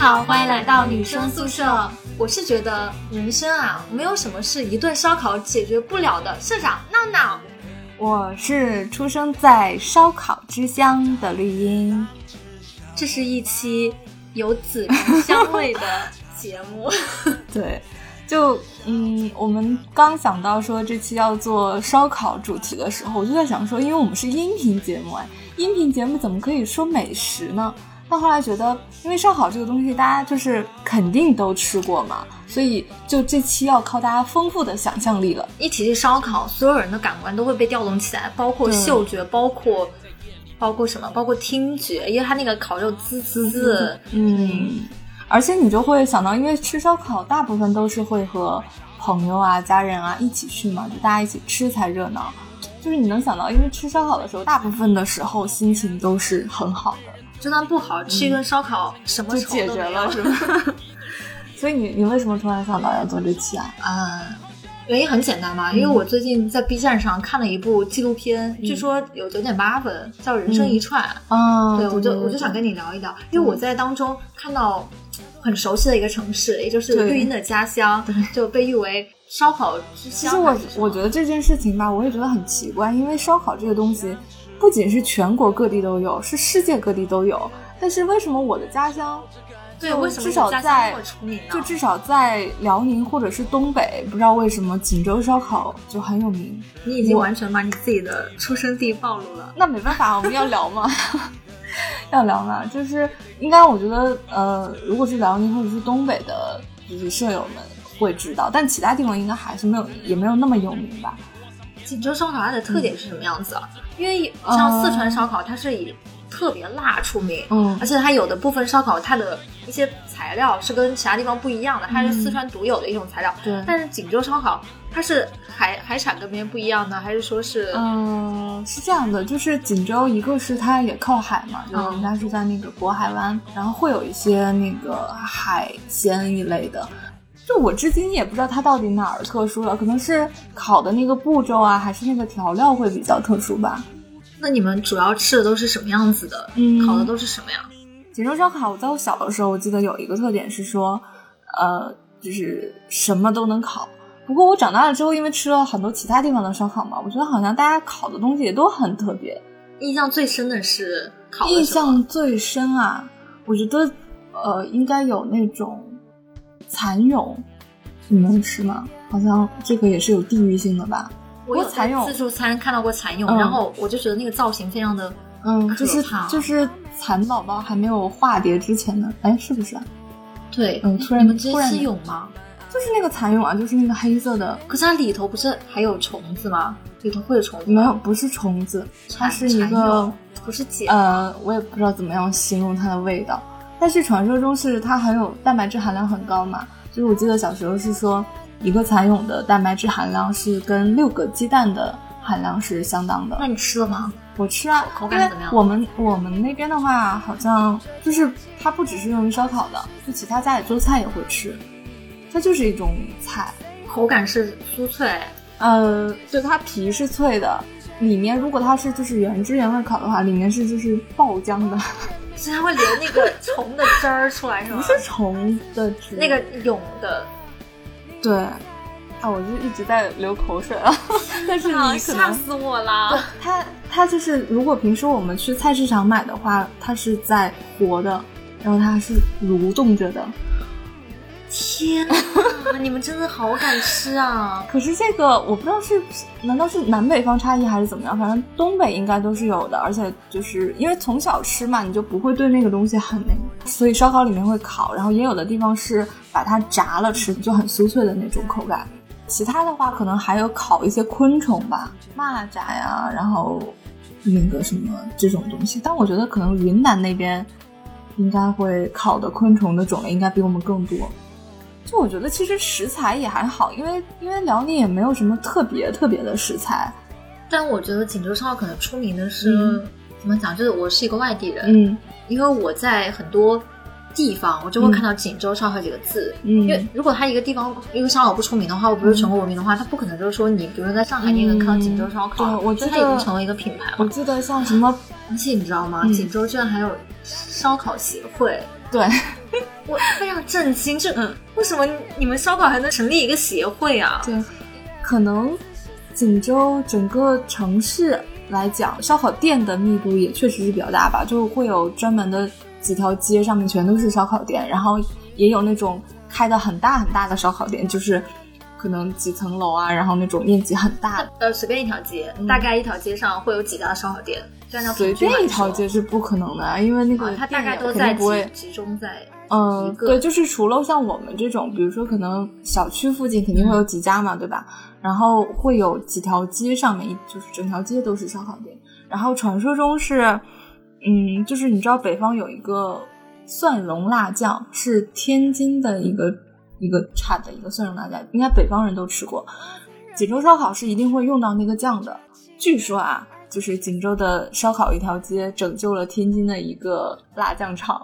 好，欢迎来到女生宿舍。我是觉得人生啊，没有什么是一顿烧烤解决不了的。社长闹闹，我是出生在烧烤之乡的绿茵。这是一期有孜然香味的节目。对，就嗯，我们刚想到说这期要做烧烤主题的时候，我就在想说，因为我们是音频节目，哎，音频节目怎么可以说美食呢？但后来觉得，因为烧烤这个东西，大家就是肯定都吃过嘛，所以就这期要靠大家丰富的想象力了。一提起烧烤，所有人的感官都会被调动起来，包括嗅觉，包括包括什么，包括听觉，因为它那个烤肉滋滋滋，嗯，而且你就会想到，因为吃烧烤大部分都是会和朋友啊、家人啊一起去嘛，就大家一起吃才热闹。就是你能想到，因为吃烧烤的时候，大部分的时候心情都是很好的。就算不好吃一顿烧烤，什么就解决了，是吗？所以你你为什么突然想到要做这期啊？嗯，原因很简单嘛，因为我最近在 B 站上看了一部纪录片，据说有九点八分，叫《人生一串》啊。对，我就我就想跟你聊一聊，因为我在当中看到很熟悉的一个城市，也就是绿茵的家乡，就被誉为烧烤之乡。其实我我觉得这件事情吧，我也觉得很奇怪，因为烧烤这个东西。不仅是全国各地都有，是世界各地都有。但是为什么我的家乡，对，为什么至少在就至少在辽宁或者是东北，不知道为什么锦州烧烤就很有名。你已经完全把你自己的出生地暴露了。那没办法，我们要聊嘛，要聊嘛。就是应该，我觉得呃，如果是辽宁或者是东北的，就是舍友们会知道，但其他地方应该还是没有，也没有那么有名吧。锦州烧烤它的特点是什么样子啊？因为像四川烧烤，它是以特别辣出名，嗯，而且它有的部分烧烤，它的一些材料是跟其他地方不一样的，它是四川独有的一种材料。对，但是锦州烧烤，它是海海产跟别人不一样呢，还是说是？嗯，是这样的，就是锦州一个是它也靠海嘛，就是人家是在那个渤海湾，然后会有一些那个海鲜一类的。就我至今也不知道它到底哪儿特殊了，可能是烤的那个步骤啊，还是那个调料会比较特殊吧。那你们主要吃的都是什么样子的？嗯，烤的都是什么呀？锦州烧烤，我在我小的时候，我记得有一个特点是说，呃，就是什么都能烤。不过我长大了之后，因为吃了很多其他地方的烧烤嘛，我觉得好像大家烤的东西也都很特别。印象最深的是烤印象最深啊，我觉得呃，应该有那种。蚕蛹，你能吃吗？好像这个也是有地域性的吧。我有蚕蛹自助餐看到过蚕蛹，然后我就觉得那个造型非常的嗯，就是就是蚕宝宝还没有化蝶之前的，哎，是不是？对，嗯，突然突然蛹吗？就是那个蚕蛹啊，就是那个黑色的。可是它里头不是还有虫子吗？里头会有虫子？没有，不是虫子，它是一个不是茧。呃，我也不知道怎么样形容它的味道。但是传说中是它含有蛋白质含量很高嘛，就是我记得小时候是说一个蚕蛹的蛋白质含量是跟六个鸡蛋的含量是相当的。那你吃了吗？我吃啊，口感怎么样？我们我们那边的话，好像就是它不只是用于烧烤的，就其他家里做菜也会吃，它就是一种菜，口感是酥脆，呃，对，它皮是脆的，里面如果它是就是原汁原味烤的话，里面是就是爆浆的。是它会流那个虫的汁儿出来是吗？不是虫的汁，那个蛹的。对，啊，我就一直在流口水啊。但是你可能吓死我了。它它就是，如果平时我们去菜市场买的话，它是在活的，然后它是蠕动着的。天啊，你们真的好敢吃啊！可是这个我不知道是，难道是南北方差异还是怎么样？反正东北应该都是有的，而且就是因为从小吃嘛，你就不会对那个东西很那个，所以烧烤里面会烤，然后也有的地方是把它炸了吃，就很酥脆的那种口感。其他的话可能还有烤一些昆虫吧，蚂蚱呀，然后那个什么这种东西。但我觉得可能云南那边应该会烤的昆虫的种类应该比我们更多。就我觉得其实食材也还好，因为因为辽宁也没有什么特别特别的食材。但我觉得锦州烧烤可能出名的是怎么讲？就是我是一个外地人，嗯，因为我在很多地方我就会看到锦州烧烤几个字。嗯，因为如果它一个地方一个烧烤不出名的话，我不是全国闻名的话，它不可能就是说你比如说在上海你也能看到锦州烧烤。对，我觉得它已经成为一个品牌了。我记得像什么，而且你知道吗？锦州居然还有烧烤协会。对。我非常震惊，这为什么你们烧烤还能成立一个协会啊？对，可能锦州整个城市来讲，烧烤店的密度也确实是比较大吧，就会有专门的几条街上面全都是烧烤店，然后也有那种开的很大很大的烧烤店，就是可能几层楼啊，然后那种面积很大的。呃，随便一条街，大概一条街上会有几家烧烤店。随便一条街是不可能的，因为那个它大概都在集中在嗯，对，就是除了像我们这种，比如说可能小区附近肯定会有几家嘛，对吧？然后会有几条街上面，就是整条街都是烧烤店。然后传说中是，嗯，就是你知道北方有一个蒜蓉辣酱，是天津的一个一个产的一个蒜蓉辣酱，应该北方人都吃过。锦州烧烤是一定会用到那个酱的，据说啊。就是锦州的烧烤一条街拯救了天津的一个辣酱厂，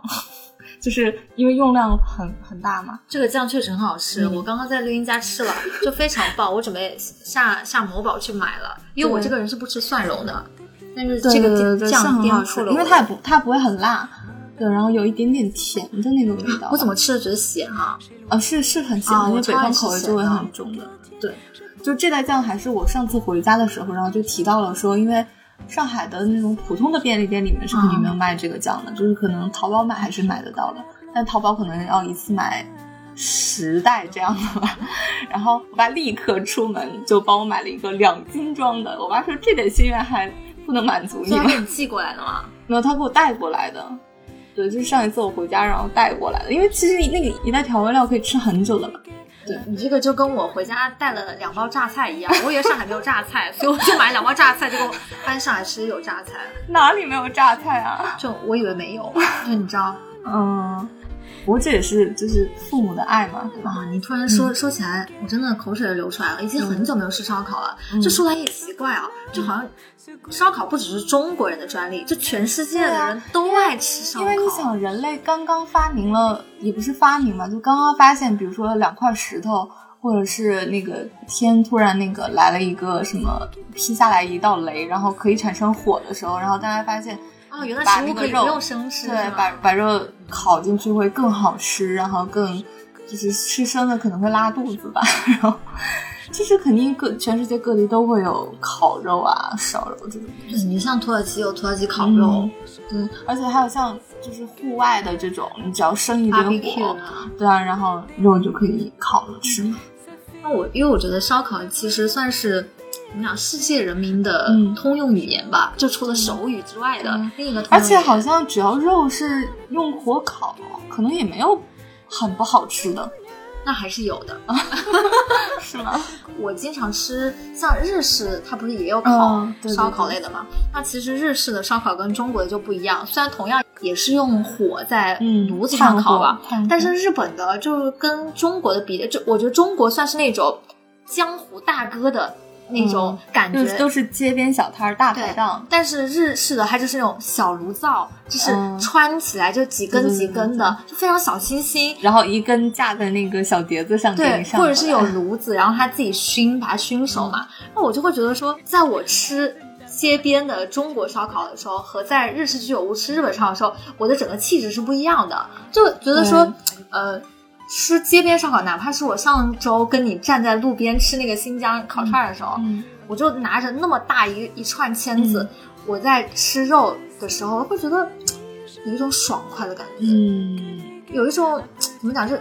就是因为用量很很大嘛。这个酱确实很好吃，我刚刚在绿茵家吃了，就非常棒。我准备下下某宝去买了，因为我这个人是不吃蒜蓉的。但是这个酱很好吃，因为它也不它不会很辣，对，然后有一点点甜的那个味道。我怎么吃的觉得咸啊？啊，是是很咸，因为北方口味就会很重的。对，就这袋酱还是我上次回家的时候，然后就提到了说，因为。上海的那种普通的便利店里面是肯定没有卖这个酱的，就是可能淘宝买还是买得到的，但淘宝可能要一次买十袋这样的吧。然后我爸立刻出门就帮我买了一个两斤装的。我爸说这点心愿还不能满足你吗？给你寄过来的吗？没有，他给我带过来的。对，就是上一次我回家然后带过来的，因为其实那个一袋调味料可以吃很久的嘛。对你这个就跟我回家带了两包榨菜一样，我以为上海没有榨菜，所以我就买两包榨菜，结果搬上来吃有榨菜。哪里没有榨菜啊？就我以为没有，就你知道，嗯。不过这也是就是父母的爱嘛，对吧？你突然说说起来，我真的口水都流出来了。已经很久没有吃烧烤了，这说来也奇怪啊，就好像烧烤不只是中国人的专利，就全世界的人都爱吃烧烤。因为你想，人类刚刚发明了，也不是发明嘛，就刚刚发现，比如说两块石头，或者是那个天突然那个来了一个什么劈下来一道雷，然后可以产生火的时候，然后大家发现。啊，原来食物可以不用生吃，对，把把肉烤进去会更好吃，然后更就是吃生的可能会拉肚子吧。然后其实肯定各全世界各地都会有烤肉啊、烧肉这种。就是你像土耳其有土耳其烤肉，对，而且还有像就是户外的这种，你只要生一堆火，对啊，然后肉就可以烤着吃。那我因为我觉得烧烤其实算是。你讲世界人民的通用语言吧，就除了手语之外的另一个。而且好像只要肉是用火烤，可能也没有很不好吃的。那还是有的，是吗？我经常吃像日式，它不是也有烤烧烤类的吗？那其实日式的烧烤跟中国的就不一样，虽然同样也是用火在炉子上烤吧，但是日本的就跟中国的比，就我觉得中国算是那种江湖大哥的。那种感觉都是街边小摊儿、大排档，但是日式的它就是那种小炉灶，就是穿起来就几根几根的，就非常小清新。然后一根架在那个小碟子上，对，或者是有炉子，然后他自己熏，把它熏熟嘛。那我就会觉得说，在我吃街边的中国烧烤的时候，和在日式居酒屋吃日本烧烤的时候，我的整个气质是不一样的。就觉得说，呃。吃街边烧烤，哪怕是我上周跟你站在路边吃那个新疆烤串的时候，我就拿着那么大一一串签子，我在吃肉的时候会觉得有一种爽快的感觉，嗯，有一种怎么讲，就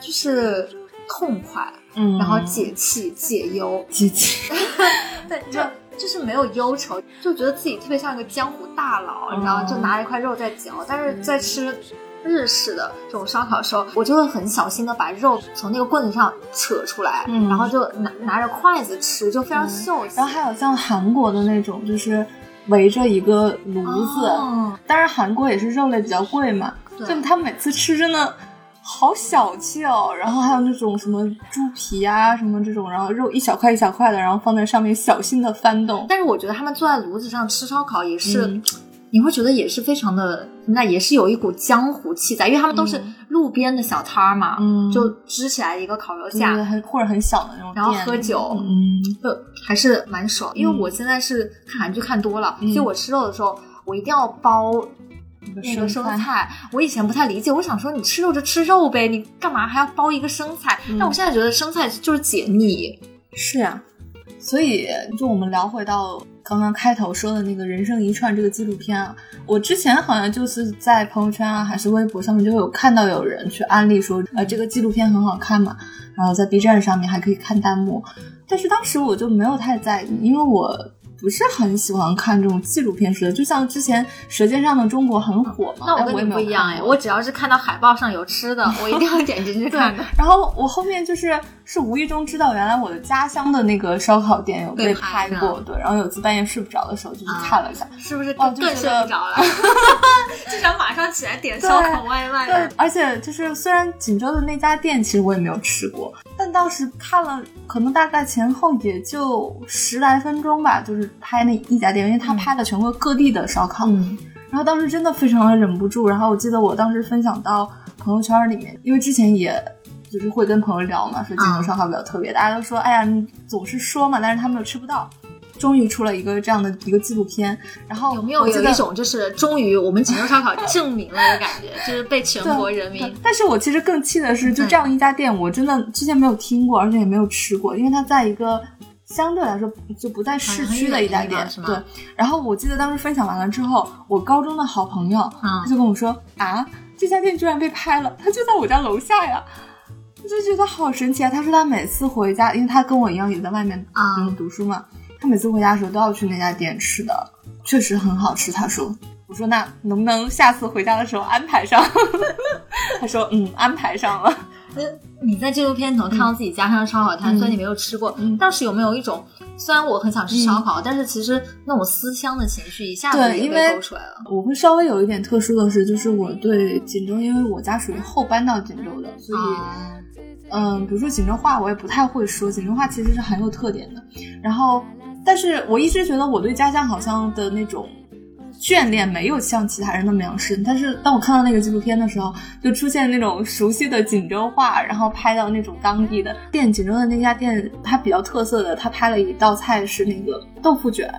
就是痛快，嗯，然后解气解忧，解气，对，就就是没有忧愁，就觉得自己特别像一个江湖大佬，你知道，就拿一块肉在嚼，但是在吃。日式的这种烧烤的时候，我就会很小心的把肉从那个棍子上扯出来，然后就拿拿着筷子吃，就非常秀气。然后还有像韩国的那种，就是围着一个炉子，当然韩国也是肉类比较贵嘛，就他每次吃真的好小气哦。然后还有那种什么猪皮啊什么这种，然后肉一小块一小块的，然后放在上面小心的翻动。但是我觉得他们坐在炉子上吃烧烤也是。你会觉得也是非常的，那也是有一股江湖气在，因为他们都是路边的小摊儿嘛，就支起来一个烤肉架，很或者很小的那种，然后喝酒，嗯，就还是蛮爽。因为我现在是看韩剧看多了，所以我吃肉的时候，我一定要包那个生菜，我以前不太理解，我想说你吃肉就吃肉呗，你干嘛还要包一个生菜？但我现在觉得生菜就是解腻。是呀，所以就我们聊回到刚刚开头说的那个人生一串这个纪录片啊，我之前好像就是在朋友圈啊还是微博上面就有看到有人去安利说，呃，这个纪录片很好看嘛，然后在 B 站上面还可以看弹幕，但是当时我就没有太在意，因为我。不是很喜欢看这种纪录片式的，就像之前《舌尖上的中国》很火嘛。那我跟你不一样哎，我只要是看到海报上有吃的，我一定要点进去看的。然后我后面就是是无意中知道，原来我的家乡的那个烧烤店有被拍过，对。然后有次半夜睡不着的时候就去看了一下，是不是更睡不着了？就想马上起来点烧烤外卖。对，而且就是虽然锦州的那家店其实我也没有吃过，但当时看了，可能大概前后也就十来分钟吧，就是。拍那一家店，因为他拍了全国各地的烧烤，然后当时真的非常的忍不住。然后我记得我当时分享到朋友圈里面，因为之前也就是会跟朋友聊嘛，说锦州烧烤比较特别，大家都说，哎呀，你总是说嘛，但是他们又吃不到。终于出了一个这样的一个纪录片，然后有没有有一种就是终于我们锦州烧烤证明了的感觉，就是被全国人民。但是我其实更气的是，就这样一家店，我真的之前没有听过，而且也没有吃过，因为它在一个。相对来说就不在市区的一家店，对。然后我记得当时分享完了之后，我高中的好朋友他就跟我说啊，这家店居然被拍了，他就在我家楼下呀，我就觉得好神奇啊。他说他每次回家，因为他跟我一样也在外面嗯读书嘛，他每次回家的时候都要去那家店吃的，确实很好吃。他说，我说那能不能下次回家的时候安排上？他说嗯，安排上了。那你在纪录片能看到自己家乡的烧烤摊，虽然你没有吃过，但是有没有一种，虽然我很想吃烧烤，但是其实那种思乡的情绪一下子就被勾出来了。我会稍微有一点特殊的是，就是我对锦州，因为我家属于后搬到锦州的，所以，嗯，比如说锦州话我也不太会说，锦州话其实是很有特点的。然后，但是我一直觉得我对家乡好像的那种。眷恋没有像其他人那么样深，但是当我看到那个纪录片的时候，就出现那种熟悉的锦州话，然后拍到那种当地的店。锦州的那家店，它比较特色的，它拍了一道菜是那个豆腐卷，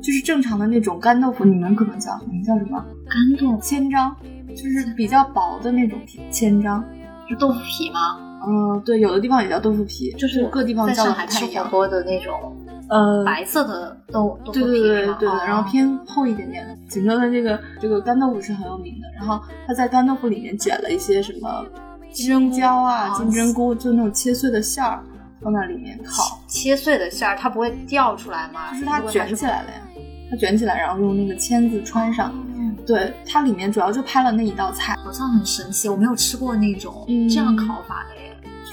就是正常的那种干豆腐，你们可能叫你们叫什么？干豆腐千张，就是比较薄的那种千张，是豆腐皮吗？嗯，对，有的地方也叫豆腐皮，就是各地方叫的不太一样。多的那种。呃，白色的豆豆对对对对然后偏厚一点点。锦州的这个这个干豆腐是很有名的，然后他在干豆腐里面卷了一些什么金针椒啊、金针菇，就那种切碎的馅儿放在里面烤。切碎的馅儿它不会掉出来吗？就是它卷起来了呀，它卷起来，然后用那个签子穿上。对，它里面主要就拍了那一道菜，好像很神奇，我没有吃过那种这样烤法的。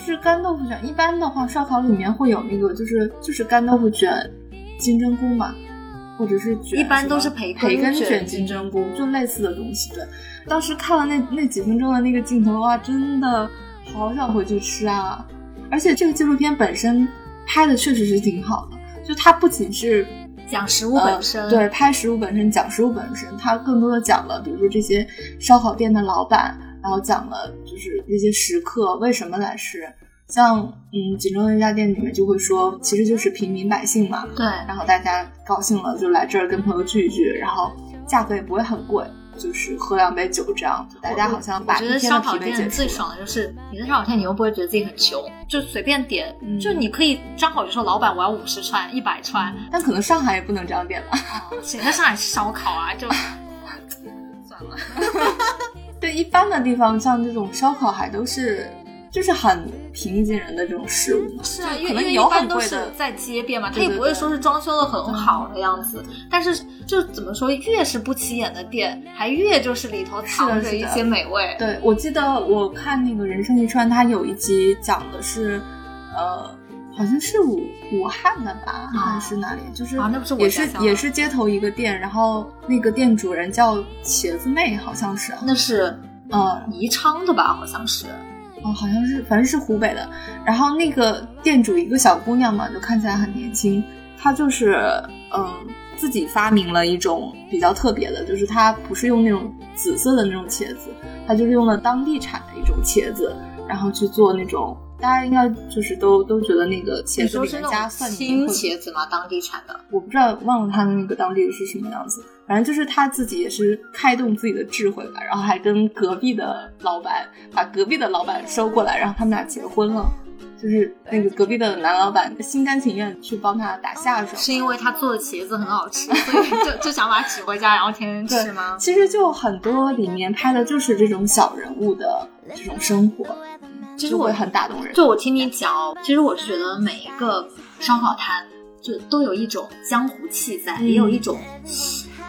是干豆腐卷，一般的话，烧烤里面会有那个，就是就是干豆腐卷金针菇嘛，或者是卷，一般都是培培根卷金针菇，就类似的东西。对，当时看了那那几分钟的那个镜头哇，真的好想回去吃啊！而且这个纪录片本身拍的确实是挺好的，就它不仅是讲食物本身，对，拍食物本身，讲食物本身，它更多的讲了，比如说这些烧烤店的老板。然后讲了就是那些食客为什么来吃，像嗯锦州那家店里面就会说，其实就是平民百姓嘛。对。然后大家高兴了就来这儿跟朋友聚一聚，然后价格也不会很贵，就是喝两杯酒这样。大家好像把一天的疲惫解最爽的就是你在烧烤店，你又不会觉得自己很穷，就随便点，就你可以张口就说老板我要五十串、一百串。但可能上海也不能这样点吧，谁在上海吃烧烤啊？就 算了。对一般的地方，像这种烧烤还都是就是很平易近人的这种食物。是啊，因为一般都是在街边嘛，它也不会说是装修的很好的样子。但是就怎么说，越是不起眼的店，还越就是里头藏着一些美味。对，我记得我看那个《人生一串》，它有一集讲的是，呃。好像是武武汉的吧，还是哪里？就是也是也是街头一个店，然后那个店主人叫茄子妹，好像是。那是呃宜昌的吧？好像是。哦，好像是，反正是湖北的。然后那个店主一个小姑娘嘛，就看起来很年轻。她就是嗯自己发明了一种比较特别的，就是她不是用那种紫色的那种茄子，她就是用了当地产的一种茄子，然后去做那种。大家应该就是都都觉得那个茄子里面加蒜青茄子嘛？当地产的，我不知道，忘了他的那个当地是什么样子。反正就是他自己也是开动自己的智慧吧，然后还跟隔壁的老板把隔壁的老板收过来，然后他们俩结婚了。就是那个隔壁的男老板心甘情愿去帮他打下手，是因为他做的茄子很好吃，所以就就想把他娶回家，然后天天 吃吗？其实就很多里面拍的就是这种小人物的这种生活，其实我很打动人。就我听你讲，其实我是觉得每一个烧烤摊就都有一种江湖气在，也有一种。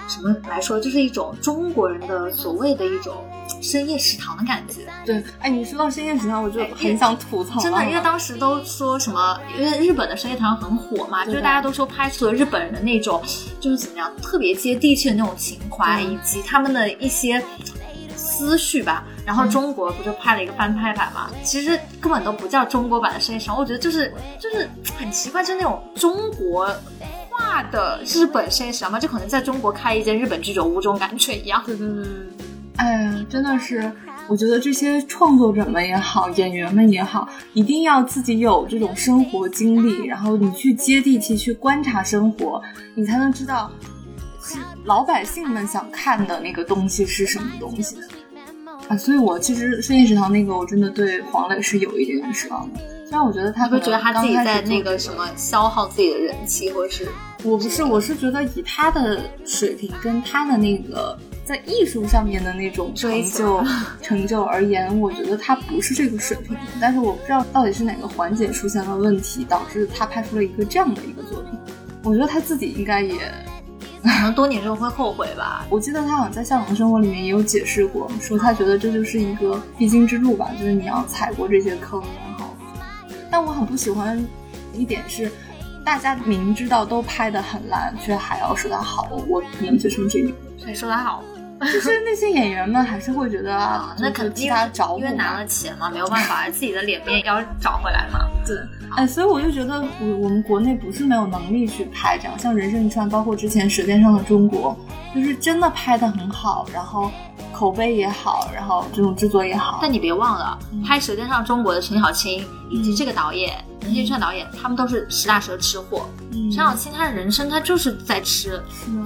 什么来说，就是一种中国人的所谓的一种深夜食堂的感觉。对，哎，你说到深夜食堂，我就很想吐槽。真的，因为当时都说什么，因为日本的深夜食堂很火嘛，就是大家都说拍出了日本人的那种，就是怎么样，特别接地气的那种情怀，以及他们的一些思绪吧。然后中国不就拍了一个翻拍版嘛？其实根本都不叫中国版的深夜食堂，我觉得就是就是很奇怪，就是那种中国。化的日本现实嘛，就可能在中国开一间日本居酒屋这种感觉一样。对对对，哎呀，真的是，我觉得这些创作者们也好，演员们也好，一定要自己有这种生活经历，然后你去接地气去观察生活，你才能知道是老百姓们想看的那个东西是什么东西。啊，所以我其实深夜食堂那个，我真的对黄磊是有一点点失望的。虽然我觉得他会觉得他自己在那个什么消耗自己的人气，或者是我不是，我是觉得以他的水平跟他的那个在艺术上面的那种成就 成就而言，我觉得他不是这个水平。但是我不知道到底是哪个环节出现了问题，导致他拍出了一个这样的一个作品。我觉得他自己应该也。可能多年之后会后悔吧。我记得他好像在《向往的生活》里面也有解释过，说他觉得这就是一个必经之路吧，就是你要踩过这些坑，然后。但我很不喜欢一点是，大家明知道都拍的很烂，却还要说他好。我能接受这一点。谁说他好？就是那些演员们还是会觉得啊，那肯定他找因为拿了钱嘛，没有办法，自己的脸面要找回来嘛。对，哎，所以我就觉得我我们国内不是没有能力去拍这样，像《人生一串》，包括之前《舌尖上的中国》，就是真的拍的很好，然后口碑也好，然后这种制作也好。但你别忘了，拍《舌尖上中国》的陈小青以及这个导演。陈一串导演，他们都是实打实的吃货。陈小青他的人生，他就是在吃，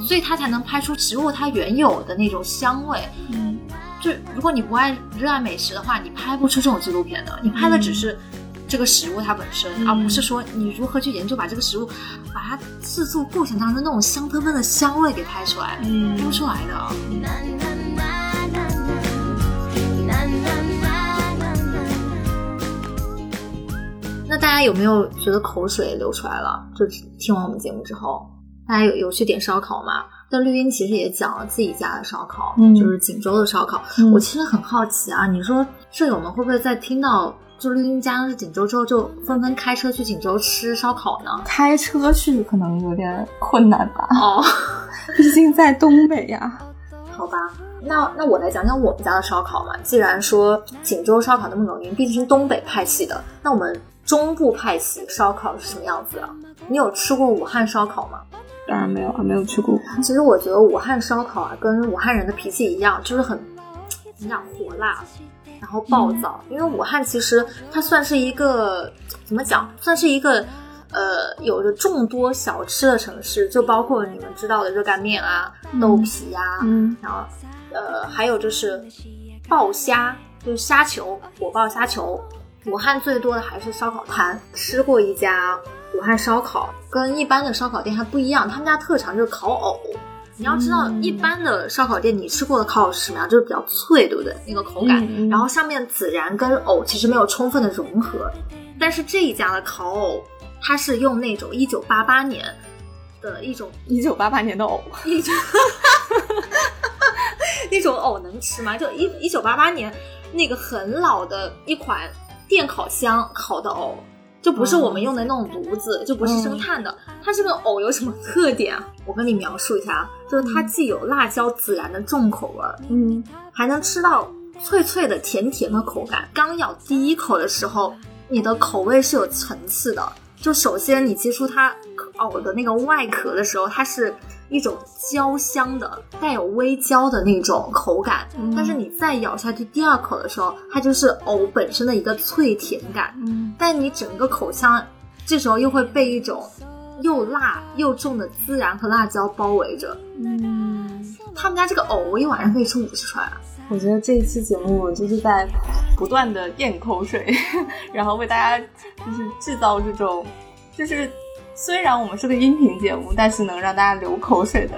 所以他才能拍出食物它原有的那种香味。嗯，就如果你不爱热爱美食的话，你拍不出这种纪录片的。你拍的只是这个食物它本身，而不是说你如何去研究把这个食物，把它制作过程当中那种香喷喷的香味给拍出来，拍不出来的。那大家有没有觉得口水流出来了？就听完我们节目之后，大家有有去点烧烤吗？但绿茵其实也讲了自己家的烧烤，就是锦州的烧烤。我其实很好奇啊，你说舍友们会不会在听到就绿茵家是锦州之后，就纷纷开车去锦州吃烧烤呢？开车去可能有点困难吧。哦，毕竟在东北呀。好吧，那那我来讲讲我们家的烧烤嘛。既然说锦州烧烤那么有名，毕竟是东北派系的，那我们。中部派系烧烤是什么样子啊？你有吃过武汉烧烤吗？当然没有啊，没有去过。其实我觉得武汉烧烤啊，跟武汉人的脾气一样，就是很你想火辣，然后暴躁。因为武汉其实它算是一个怎么讲，算是一个呃有着众多小吃的城市，就包括你们知道的热干面啊、豆皮呀，嗯，然后呃还有就是爆虾，就是虾球，火爆虾球。武汉最多的还是烧烤摊，吃过一家武汉烧烤，跟一般的烧烤店还不一样，他们家特长就是烤藕。你要知道，一般的烧烤店你吃过的烤藕是什么样？就是比较脆，对不对？那个口感，然后上面孜然跟藕其实没有充分的融合。但是这一家的烤藕，它是用那种一九八八年的一种一九八八年的藕，一九 那种藕能吃吗？就一一九八八年那个很老的一款。电烤箱烤的藕，就不是我们用的那种炉子，就不是生炭的。它这个藕有什么特点啊？我跟你描述一下啊，就是它既有辣椒孜然的重口味，嗯，还能吃到脆脆的甜甜的口感。刚咬第一口的时候，你的口味是有层次的。就首先你接触它藕的那个外壳的时候，它是。一种焦香的、带有微焦的那种口感，但是你再咬下去第二口的时候，它就是藕本身的一个脆甜感。嗯，但你整个口腔这时候又会被一种又辣又重的孜然和辣椒包围着。嗯，他们家这个藕，我一晚上可以吃五十串啊。我觉得这一期节目我就是在不断的咽口水，然后为大家就是制造这种，就是虽然我们是个音频节目，但是能让大家流口水的。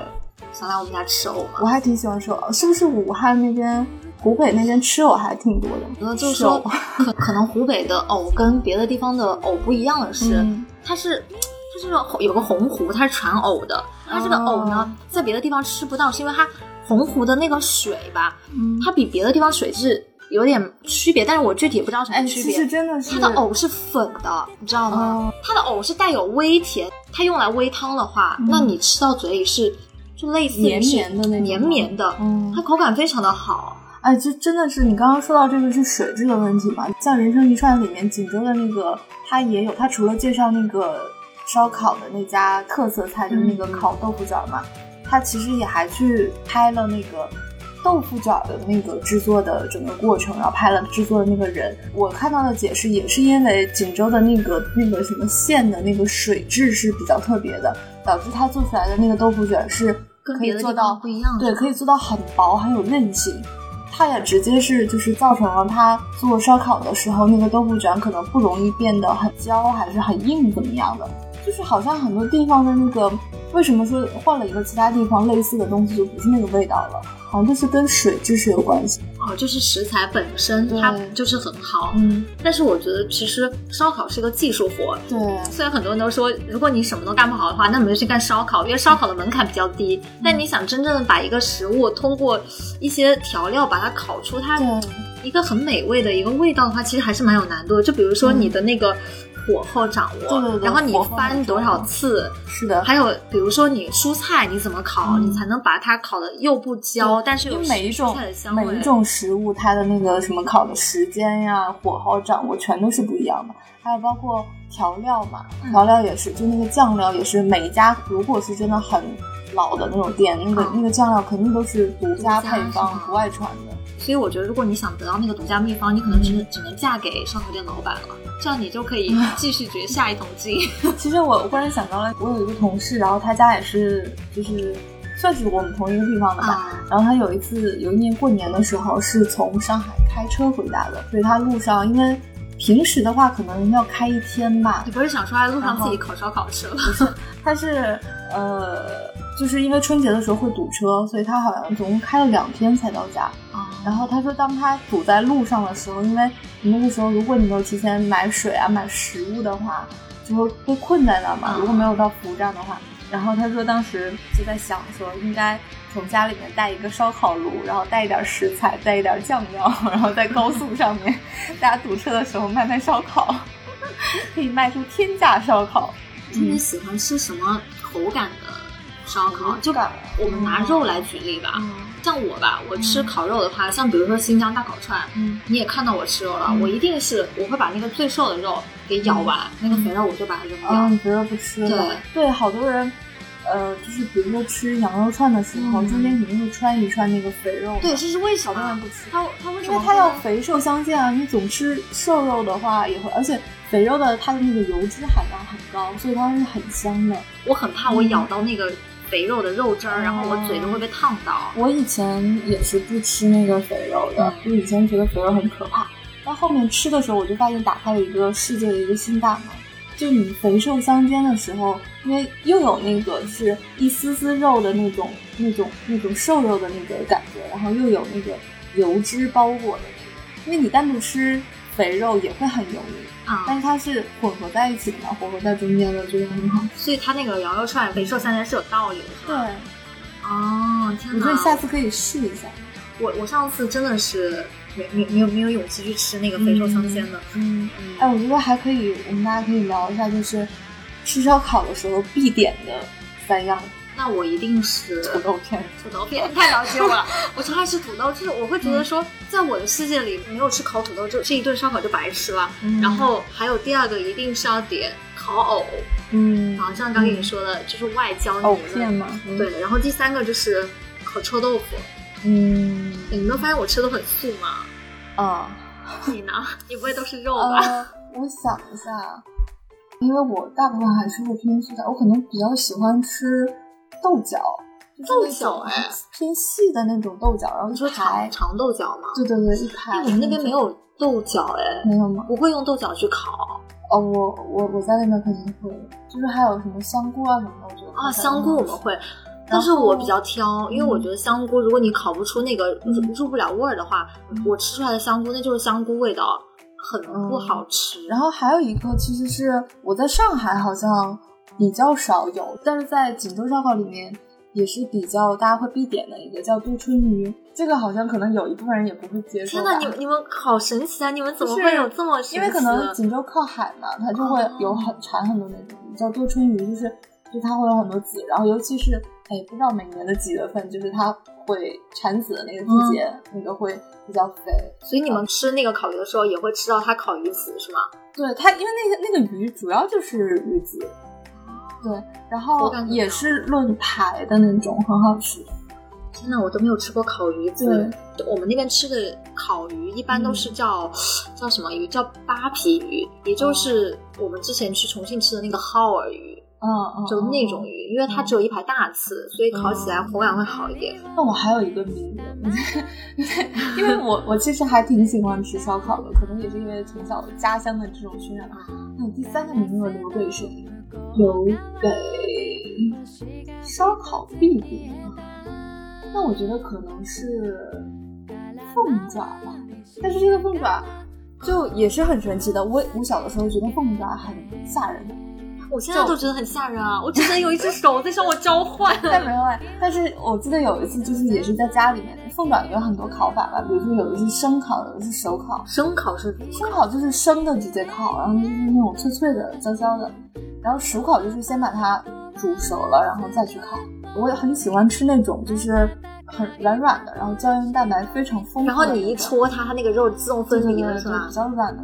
想来我们家吃藕吗？我还挺喜欢吃藕，是不是武汉那边、湖北那边吃藕还挺多的？呃，就是说，可可能湖北的藕跟别的地方的藕不一样的是，嗯它是它这个有个洪湖，它是产藕的。它这个藕呢，在别的地方吃不到，是因为它洪湖的那个水吧，嗯它比别的地方水是有点区别，但是我具体也不知道什哎，么区别。是真的是它的藕是粉的，你知道吗？哦它的藕是带有微甜，它用来煨汤的话，嗯那你吃到嘴里是就类似于绵绵的那种绵绵的，嗯它口感非常的好。哎，这真的是你刚刚说到这个是水质的问题嘛？像《人生一串》里面锦州的那个，它也有，它除了介绍那个烧烤的那家特色菜，就是那个嗯烤豆腐角嘛，它其实也还去拍了那个豆腐卷的那个制作的整个过程，然后拍了制作的那个人。我看到的解释也是因为锦州的那个那个什么县的那个水质是比较特别的，导致它做出来的那个豆腐卷是可以做到不一样的，对，可以做到很薄，很有韧性。它也直接是就是造成了它做烧烤的时候，那个豆腐卷可能不容易变得很焦还是很硬怎么样的。就是好像很多地方的那个，为什么说换了一个其他地方类似的东西就不是那个味道了？好像就是跟水质是有关系。哦，就是食材本身它就是很好，嗯，但是我觉得其实烧烤是个技术活。对，虽然很多人都说，如果你什么都干不好的话，那你就去干烧烤，因为烧烤的门槛比较低。但你想真正的把一个食物通过一些调料把它烤出它对，一个很美味的一个味道的话，其实还是蛮有难度的。就比如说你的那个火候掌握，对对对然后你翻多少次，是的。还有比如说你蔬菜你怎么烤，嗯你才能把它烤的又不焦，但是因有每一种。每一种食物，它的那个什么烤的时间呀、火候掌握全都是不一样的。还有包括调料嘛，嗯调料也是，就那个酱料也是，每一家如果是真的很老的那种店，那个、嗯那个酱料肯定都是独家配方不外传的。所以我觉得，如果你想得到那个独家秘方，你可能只能、只能嫁给烧烤店老板了，这样你就可以继续掘下一桶金。其实我我忽然想到了，我有一个同事，然后他家也是就是算是我们同一个地方的吧。啊，然后他有一次有一年过年的时候是从上海开车回家的，所以他路上因为平时的话可能要开一天吧你，不是想说在路上自己烤烧烤吃了？他是呃就是因为春节的时候会堵车，所以他好像总共开了两天才到家。啊，然后他说，当他堵在路上的时候，因为你那个时候如果你没有提前买水啊、买食物的话，就会被困在那儿嘛。嗯如果没有到服务站的话，然后他说当时就在想说，应该从家里面带一个烧烤炉，然后带一点食材，带一点酱料，然后在高速上面，大家堵车的时候卖卖烧烤，可以卖出天价烧烤。特别喜欢吃什么口感的烧烤？就感我们拿肉来举例吧，嗯像我吧，我吃烤肉的话，像比如说新疆大烤串，嗯你也看到我吃肉了，嗯我一定是我会把那个最瘦的肉给咬完，那个肥肉我就把它扔掉。啊，你觉得不吃了？对对，好多人。呃，就是比如说吃羊肉串的时候，嗯中间肯定会穿一串那个肥肉。对，这是为什好多人么？不吃。他他为什么？因为它要肥瘦相间啊，你总吃瘦肉的话也会，而且肥肉的它的那个油脂含量很高，所以它是很香的。我很怕我咬到那个肥肉的肉汁儿，嗯然后我嘴都会被烫到。我以前也是不吃那个肥肉的，就以前觉得肥肉很可怕，但后面吃的时候我就发现打开了一个世界的一个新大门。就你肥瘦相间的时候，因为又有那个是一丝丝肉的那种、那种、那种瘦肉的那个感觉，然后又有那个油脂包裹的那个。因为你单独吃肥肉也会很油腻，啊、但是它是混合在一起的嘛，混合在中间的，觉得很好。所以它那个羊肉串肥瘦相间是有道理的，是对，哦，天哪！我觉得你下次可以试一下。我我上次真的是没没没有没有勇气去吃那个肥瘦相间的。嗯，嗯哎，我觉得还可以，我们大家可以聊一下，就是吃烧烤的时候必点的三样那我一定是 土豆片。土豆片，太了解我了。我超爱吃土豆，就是我会觉得说，在我的世界里，没有吃烤土豆，这这一顿烧烤就白吃了。嗯然后还有第二个，一定是要点烤藕，嗯然后像刚跟你说的，就是外焦藕泥片嘛，嫩。对，然后第三个就是烤臭豆腐。嗯你没有发现我吃的很素吗？啊 你呢？你不会都是肉吧？呃，我想一下，因为我大部分还是会偏素的，我可能比较喜欢吃豆角，豆角哎，偏细的那种豆角，然后你说排长长豆角嘛？对对对，一排。我们那边没有豆角哎，没有吗？不会用豆角去烤。哦，我我我在那边肯定会，就是还有什么香菇啊什么的，我觉得啊，香菇我们会，但是我比较挑，因为我觉得香菇如果你烤不出那个入入不了味儿的话，我吃出来的香菇那就是香菇味道，很不好吃。然后还有一个其实是我在上海好像比较少有，但是在锦州烧烤里面也是比较大家会必点的一个叫杜春鱼。这个好像可能有一部分人也不会接受。天呐，你你们好神奇啊！你们怎么会有这么神奇？因为可能锦州靠海嘛，它就会有很产很多那种鱼叫杜春鱼，就是就它会有很多籽，然后尤其是哎不知道每年的几月份，就是它会产籽的那个季节，那个会比较肥。所以你们吃那个烤鱼的时候也会吃到它烤鱼籽是吗？对，它因为那个那个鱼主要就是鱼籽，对，然后也是论排的那种，很好吃。天呐，我都没有吃过烤鱼子。我们那边吃的烤鱼一般都是叫叫什么鱼？叫扒皮鱼，也就是我们之前去重庆吃的那个耗儿鱼。嗯嗯，就那种鱼，因为它只有一排大刺，所以烤起来口感会好一点。那我还有一个名人，因为我我其实还挺喜欢吃烧烤的，可能也是因为从小家乡的这种熏染吧。那第三个名额留给谁？留给烧烤必点。那我觉得可能是凤爪吧，但是这个凤爪就也是很神奇的。我我小的时候觉得凤爪很吓人，我现在都觉得很吓人啊！我只能有一只手在向我召唤。但没有哎，但是我记得有一次就是也是在家里面，凤爪有很多烤法吧，比如说有的是生烤，有的是熟烤。生烤是生烤就是生的直接烤，然后就是那种脆脆的、焦焦的。然后熟烤就是先把它煮熟了，然后再去烤。我也很喜欢吃那种，就是很软软的，然后胶原蛋白非常丰富。然后你一搓它，它那个肉自动分离了，是吧？比较软的。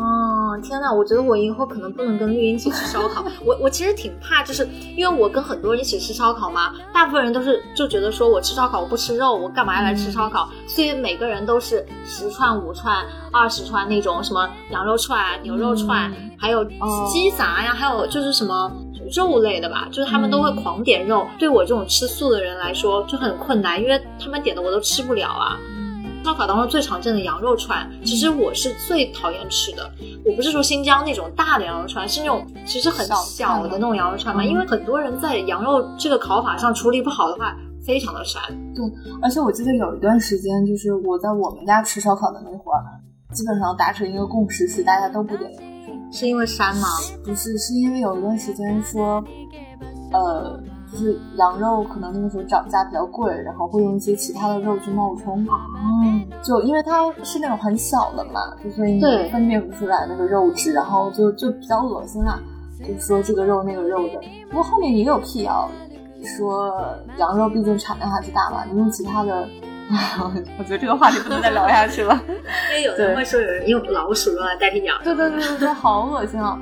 哦，天呐，我觉得我以后可能不能跟绿茵一起吃烧烤。我我其实挺怕，就是因为我跟很多人一起吃烧烤嘛，大部分人都是就觉得说我吃烧烤我不吃肉，我干嘛要来吃烧烤？所以每个人都是十串、五串、二十串那种什么羊肉串、牛肉串，还有鸡杂呀，还有就是什么。肉类的吧，就是他们都会狂点肉。对我这种吃素的人来说就很困难，因为他们点的我都吃不了啊。烧烤当中最常见的羊肉串，其实我是最讨厌吃的。我不是说新疆那种大的羊肉串，是那种其实很小的那种羊肉串嘛。因为很多人在羊肉这个烤法上处理不好的话，非常的膻。对，而且我记得有一段时间，就是我在我们家吃烧烤的那会儿，基本上达成一个共识是大家都不点。是因为膻吗？不是，是因为有一段时间说，呃，就是羊肉可能那个时候涨价比较贵，然后会用一些其他的肉去冒充。嗯，就因为它是那种很小的嘛，就所以你分辨不出来那个肉质，然后就就比较恶心啊，就说这个肉那个肉的。不过后面也有辟谣，说羊肉毕竟产量还是大嘛，你用其他的。我觉得这个话题不能再聊下去了，因为有人会说有人用老鼠肉来代替羊。对对对对对，好恶心啊！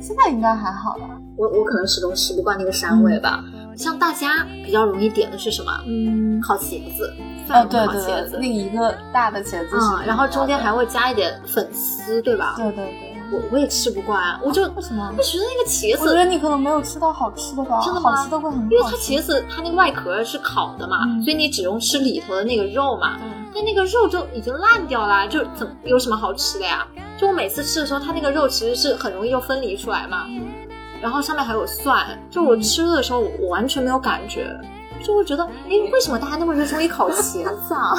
现在应该还好了。我我可能始终吃不惯那个膻味吧。像大家比较容易点的是什么？嗯，烤茄子。哦，对对对，那一个大的茄子。嗯，然后中间还会加一点粉丝，对吧？对对对。我我也吃不惯，我就为什么？我觉得那个茄子，我觉得你可能没有吃到好吃的吧？真的吗？好吃的会很，因为它茄子它那个外壳是烤的嘛，所以你只用吃里头的那个肉嘛。但那个肉就已经烂掉了，就怎有什么好吃的呀？就我每次吃的时候，它那个肉其实是很容易就分离出来嘛。然后上面还有蒜，就我吃的时候我完全没有感觉，就会觉得，哎，为什么大家那么热衷于烤茄子啊？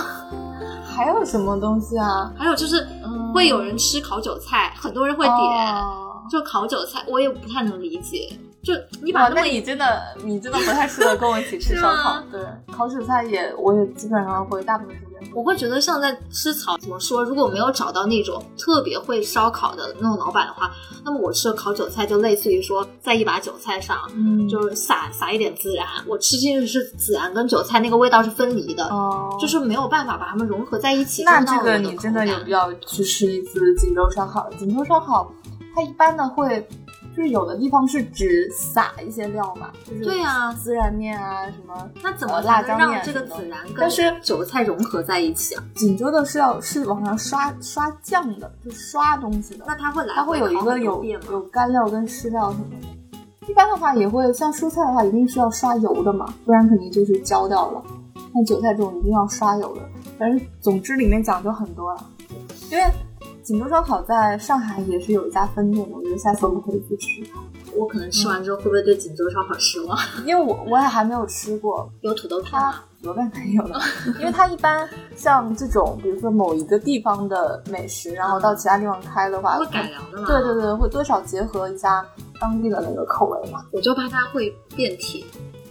还有什么东西啊？还有就是，会有人吃烤韭菜，很多人会点，就烤韭菜，我也不太能理解。就你把那你真的你真的不太适合跟我一起吃 烧烤。对，烤韭菜也我也基本上会大部分时间。我会觉得像在吃草，怎么说？如果没有找到那种特别会烧烤的那种老板的话，那么我吃的烤韭菜就类似于说，在一把韭菜上，嗯，就是撒撒一点孜然，我吃进去是孜然跟韭菜那个味道是分离的，哦，就是没有办法把它们融合在一起。那这个你真的有必要去吃一次锦州烧烤。锦州烧烤它一般呢会。就是有的地方是只撒一些料嘛，就是对呀，孜然面啊什么，那怎么辣椒面这个孜然跟韭菜融合在一起啊？锦州的是要是往上刷刷酱的，就刷东西的。那它会来，它会有一个有有干料跟湿料什么的。一般的话也会像蔬菜的话，一定是要刷油的嘛，不然肯定就是焦掉了。像韭菜这种一定要刷油的。反正总之里面讲究很多了，因为锦州烧烤在上海也是有一家分店的，我觉得下次我们可以去吃。我可能吃完之后会不会对锦州烧烤失望？因为我我也还没有吃过，有土豆片吗？土豆片没有了，因为它一般像这种，比如说某一个地方的美食，然后到其他地方开的话，会改良的嘛？对对对，会多少结合一下当地的那个口味嘛。我就怕它会变甜，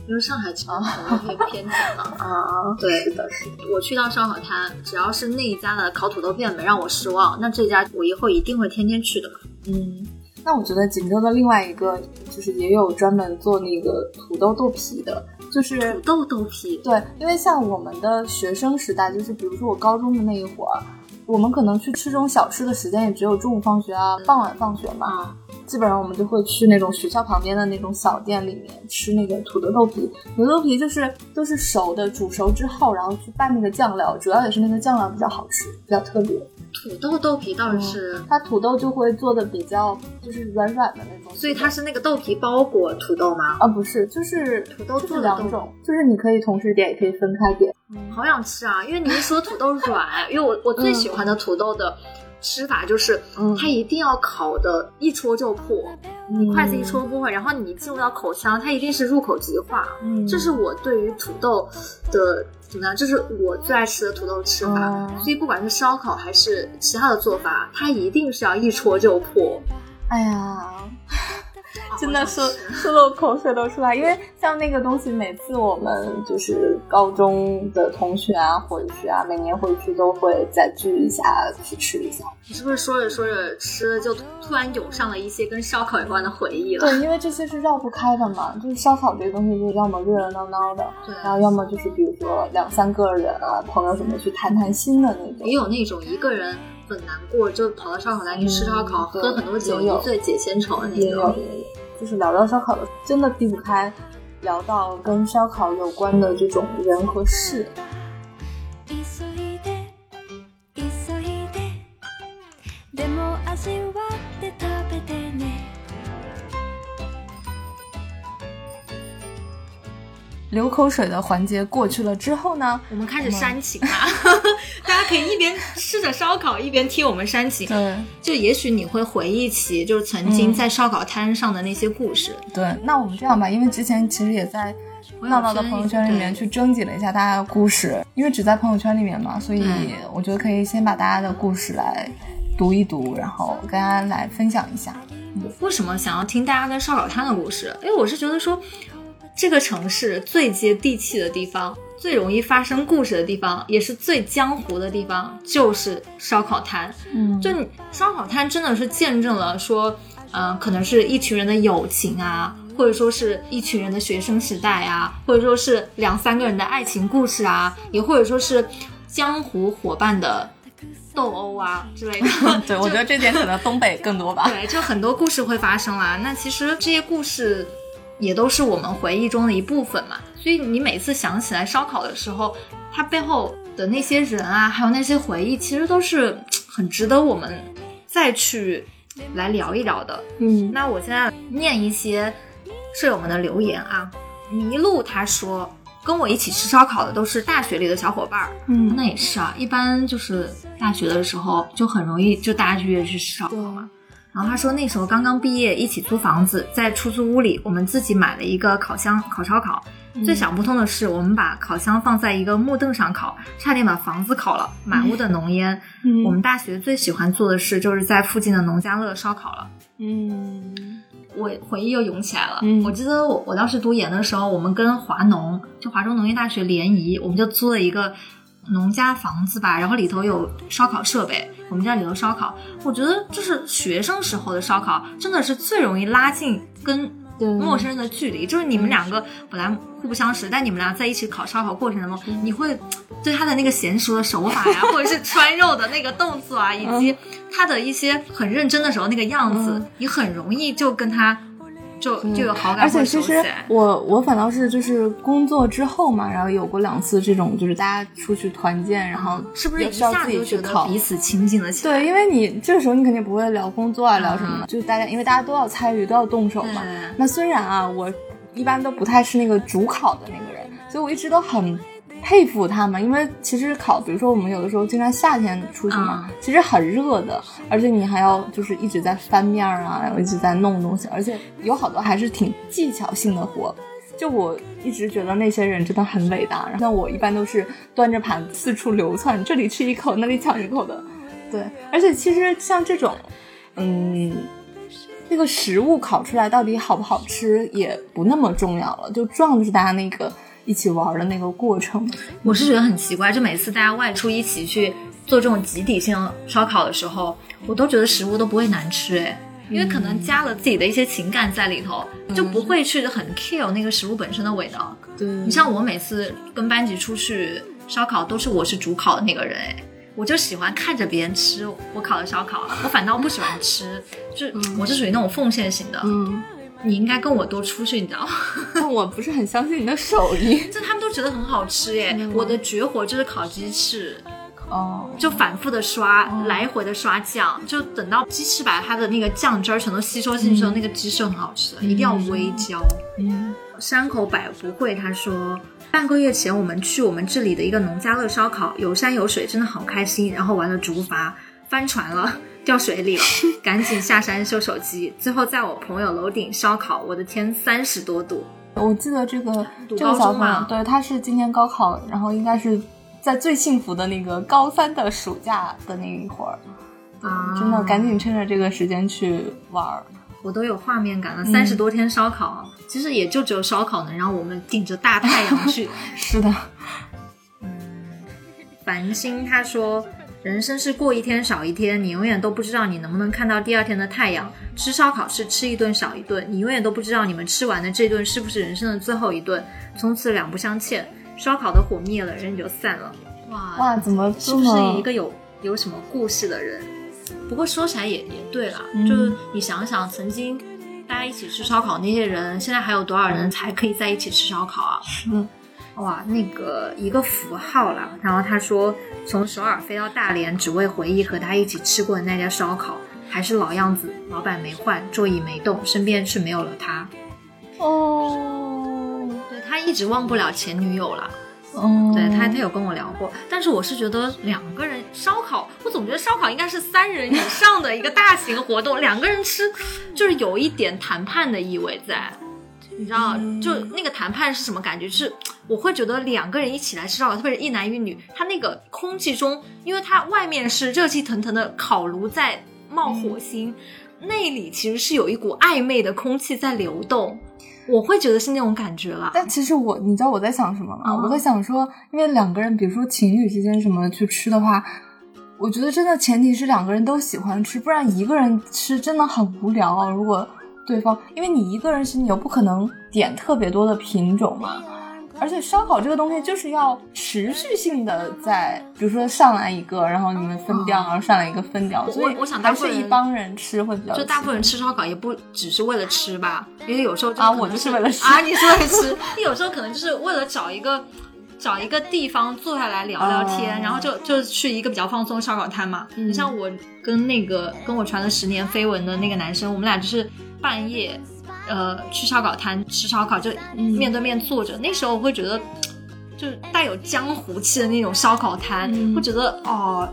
因为上海其实口味会偏甜了。啊，对，是的，是的。我去到烧烤摊，只要是那一家的烤土豆片没让我失望，那这家我以后一定会天天去的嘛。嗯。那我觉得锦州的另外一个就是也有专门做那个土豆豆皮的，就是土豆豆皮。对，因为像我们的学生时代，就是比如说我高中的那一会儿，我们可能去吃这种小吃的时间也只有中午放学啊、傍晚放学嘛。基本上我们就会去那种学校旁边的那种小店里面吃那个土豆豆皮。土豆豆皮就是都是熟的，煮熟之后，然后去拌那个酱料，主要也是那个酱料比较好吃，比较特别。土豆豆皮倒是，它土豆就会做的比较就是软软的那种，所以它是那个豆皮包裹土豆吗？啊，不是，就是土豆做两种，就是你可以同时点，也可以分开点。好想吃啊！因为你一说土豆软，因为我我最喜欢的土豆的吃法就是，它一定要烤的一戳就破，你筷子一戳不破，然后你进入到口腔，它一定是入口即化。嗯，这是我对于土豆的。怎么样？这是我最爱吃的土豆吃法，所以不管是烧烤还是其他的做法，它一定是要一戳就破。哎呀。真的是说的我口水都出来，因为像那个东西，每次我们就是高中的同学啊回去啊，每年回去都会再聚一下去吃一下。你是不是说着说着吃，就突然涌上了一些跟烧烤有关的回忆了？对，因为这些是绕不开的嘛，就是烧烤这个东西，就要么热热闹闹的，对，然后要么就是比如说两三个人啊，朋友什么去谈谈心的那种。也有那种一个人很难过，就跑到烧烤摊去吃烧烤，喝很多酒，一醉解千愁的那种。就是聊到烧烤的，真的避不开聊到跟烧烤有关的这种人和事。流口水的环节过去了之后呢，我们开始煽情了。大家可以一边吃着烧烤，一边听我们煽情。对，就也许你会回忆起，就是曾经在烧烤摊上的那些故事。对，那我们这样吧，因为之前其实也在闹闹的朋友圈里面去征集了一下大家的故事，因为只在朋友圈里面嘛，所以我觉得可以先把大家的故事来读一读，然后跟大家来分享一下。为什么想要听大家跟烧烤摊的故事？因为我是觉得说。这个城市最接地气的地方，最容易发生故事的地方，也是最江湖的地方，就是烧烤摊。嗯，就你烧烤摊真的是见证了说，嗯，可能是一群人的友情啊，或者说是一群人的学生时代啊，或者说是两三个人的爱情故事啊，也或者说是江湖伙伴的斗殴啊之类的。对，我觉得这点可能东北更多吧。对，就很多故事会发生啦。那其实这些故事。也都是我们回忆中的一部分嘛，所以你每次想起来烧烤的时候，它背后的那些人啊，还有那些回忆，其实都是很值得我们再去来聊一聊的。嗯，那我现在念一些舍友们的留言啊。麋鹿他说，跟我一起吃烧烤的都是大学里的小伙伴儿。嗯，那也是啊，一般就是大学的时候就很容易就大家就约去吃烧烤嘛。然后他说，那时候刚刚毕业，一起租房子，在出租屋里，我们自己买了一个烤箱烤烧烤。最想不通的是，我们把烤箱放在一个木凳上烤，差点把房子烤了，满屋的浓烟。我们大学最喜欢做的事，就是在附近的农家乐烧烤了。嗯，我回忆又涌起来了。我记得我我当时读研的时候，我们跟华农，就华中农业大学联谊，我们就租了一个。农家房子吧，然后里头有烧烤设备，我们家里头烧烤。我觉得就是学生时候的烧烤，真的是最容易拉近跟陌生人的距离。就是你们两个本来互不相识，但你们俩在一起烤烧烤过程当中，你会对他的那个娴熟的手法呀，或者是穿肉的那个动作啊，以及他的一些很认真的时候那个样子，你很容易就跟他。就就有好感，而且其实我我反倒是就是工作之后嘛，然后有过两次这种就是大家出去团建，然后是不是需要自己去考，彼此亲近了起来？对，因为你这个时候你肯定不会聊工作啊，聊什么的，就是大家因为大家都要参与，都要动手嘛。那虽然啊，我一般都不太是那个主考的那个人，所以我一直都很。佩服他们，因为其实烤，比如说我们有的时候经常夏天出去嘛，其实很热的，而且你还要就是一直在翻面啊，然后一直在弄东西，而且有好多还是挺技巧性的活。就我一直觉得那些人真的很伟大。然后我一般都是端着盘四处流窜，这里吃一口，那里抢一口的。对，而且其实像这种，嗯，那个食物烤出来到底好不好吃也不那么重要了，就重要的是大家那个。一起玩的那个过程，我是觉得很奇怪。就每次大家外出一起去做这种集体性烧烤的时候，我都觉得食物都不会难吃哎，因为可能加了自己的一些情感在里头，就不会去很 kill 那个食物本身的味道。对你像我每次跟班级出去烧烤，都是我是主烤的那个人哎，我就喜欢看着别人吃我烤的烧烤，我反倒不喜欢吃，就我是属于那种奉献型的。嗯。你应该跟我多出去，你知道吗？但我不是很相信你的手艺。这他们都觉得很好吃耶！我的绝活就是烤鸡翅，哦，就反复的刷，来回的刷酱，就等到鸡翅把它的那个酱汁儿全都吸收进去了，那个鸡翅很好吃的，一定要微焦。嗯，山口百不会他说，半个月前我们去我们这里的一个农家乐烧烤，有山有水，真的好开心。然后玩了竹筏，翻船了。掉水里了，赶紧下山修手机。最后在我朋友楼顶烧烤，我的天，三十多度！我记得这个这个小朋友，对，他是今年高考，然后应该是在最幸福的那个高三的暑假的那一会儿，啊，真的赶紧趁着这个时间去玩儿。我都有画面感了，三十多天烧烤，其实也就只有烧烤能让我们顶着大太阳去。是的，嗯，繁星他说。人生是过一天少一天，你永远都不知道你能不能看到第二天的太阳。吃烧烤是吃一顿少一顿，你永远都不知道你们吃完的这顿是不是人生的最后一顿。从此两不相欠，烧烤的火灭了，人就散了。哇哇，怎么是不是一个有有什么故事的人？不过说起来也也对了，就是你想想，曾经大家一起吃烧烤那些人，现在还有多少人才可以在一起吃烧烤啊？嗯。哇，那个一个符号了。然后他说，从首尔飞到大连，只为回忆和他一起吃过的那家烧烤，还是老样子，老板没换，座椅没动，身边却没有了他。哦，对他一直忘不了前女友了。哦，对他，他有跟我聊过。但是我是觉得两个人烧烤，我总觉得烧烤应该是三人以上的一个大型活动，两个人吃就是有一点谈判的意味在。你知道，就那个谈判是什么感觉？是我会觉得两个人一起来吃烧烤，特别是一男一女，他那个空气中，因为它外面是热气腾腾的烤炉在冒火星，内里其实是有一股暧昧的空气在流动，我会觉得是那种感觉了。但其实我，你知道我在想什么吗？我在想说，因为两个人，比如说情侣之间什么去吃的话，我觉得真的前提是两个人都喜欢吃，不然一个人吃真的很无聊啊。如果对方，因为你一个人吃，你又不可能点特别多的品种嘛。而且烧烤这个东西就是要持续性的在，比如说上来一个，然后你们分掉，然后上来一个分掉。所以我想还是一帮人吃会比较。就大部分人吃烧烤也不只是为了吃吧，因为有时候啊，我就是为了吃啊，你是为了吃。你 有时候可能就是为了找一个找一个地方坐下来聊聊天，然后就就去一个比较放松的烧烤摊嘛。你像我跟那个跟我传了十年绯闻的那个男生，我们俩就是。半夜，呃，去烧烤摊吃烧烤，就面对面坐着。那时候我会觉得。就带有江湖气的那种烧烤摊，会觉得哦，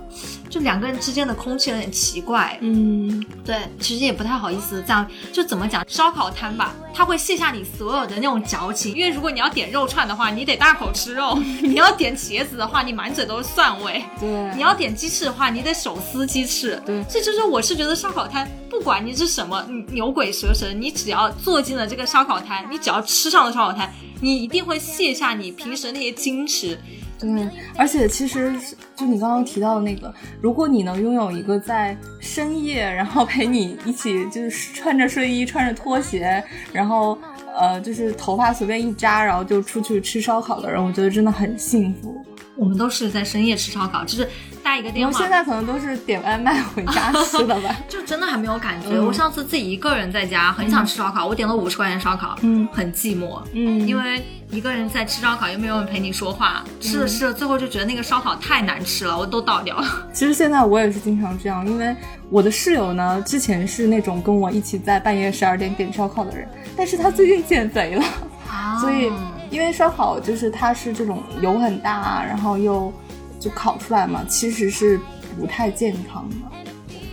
就两个人之间的空气有点奇怪。嗯，对，其实也不太好意思这样。就怎么讲，烧烤摊吧，它会卸下你所有的那种矫情。因为如果你要点肉串的话，你得大口吃肉；你要点茄子的话，你满嘴都是蒜味。对，你要点鸡翅的话，你得手撕鸡翅。对，这就是我是觉得烧烤摊，不管你是什么牛鬼蛇神，你只要坐进了这个烧烤摊，你只要吃上了烧烤摊。你一定会卸下你平时那些矜持，对，而且其实就你刚刚提到的那个，如果你能拥有一个在深夜，然后陪你一起就是穿着睡衣、穿着拖鞋，然后呃就是头发随便一扎，然后就出去吃烧烤的人，我觉得真的很幸福。我们都是在深夜吃烧烤，就是。打一个电话。我现在可能都是点外卖回家 吃的吧。就真的还没有感觉。嗯我上次自己一个人在家，很想吃烧烤，我点了五十块钱烧烤，嗯很寂寞。嗯，因为一个人在吃烧烤，又没有人陪你说话，吃着吃着，最后就觉得那个烧烤太难吃了，我都倒掉了。其实现在我也是经常这样，因为我的室友呢，之前是那种跟我一起在半夜十二点点烧烤的人，但是他最近减肥了，所以因为烧烤就是它是这种油很大，然后又就烤出来嘛，其实是不太健康的。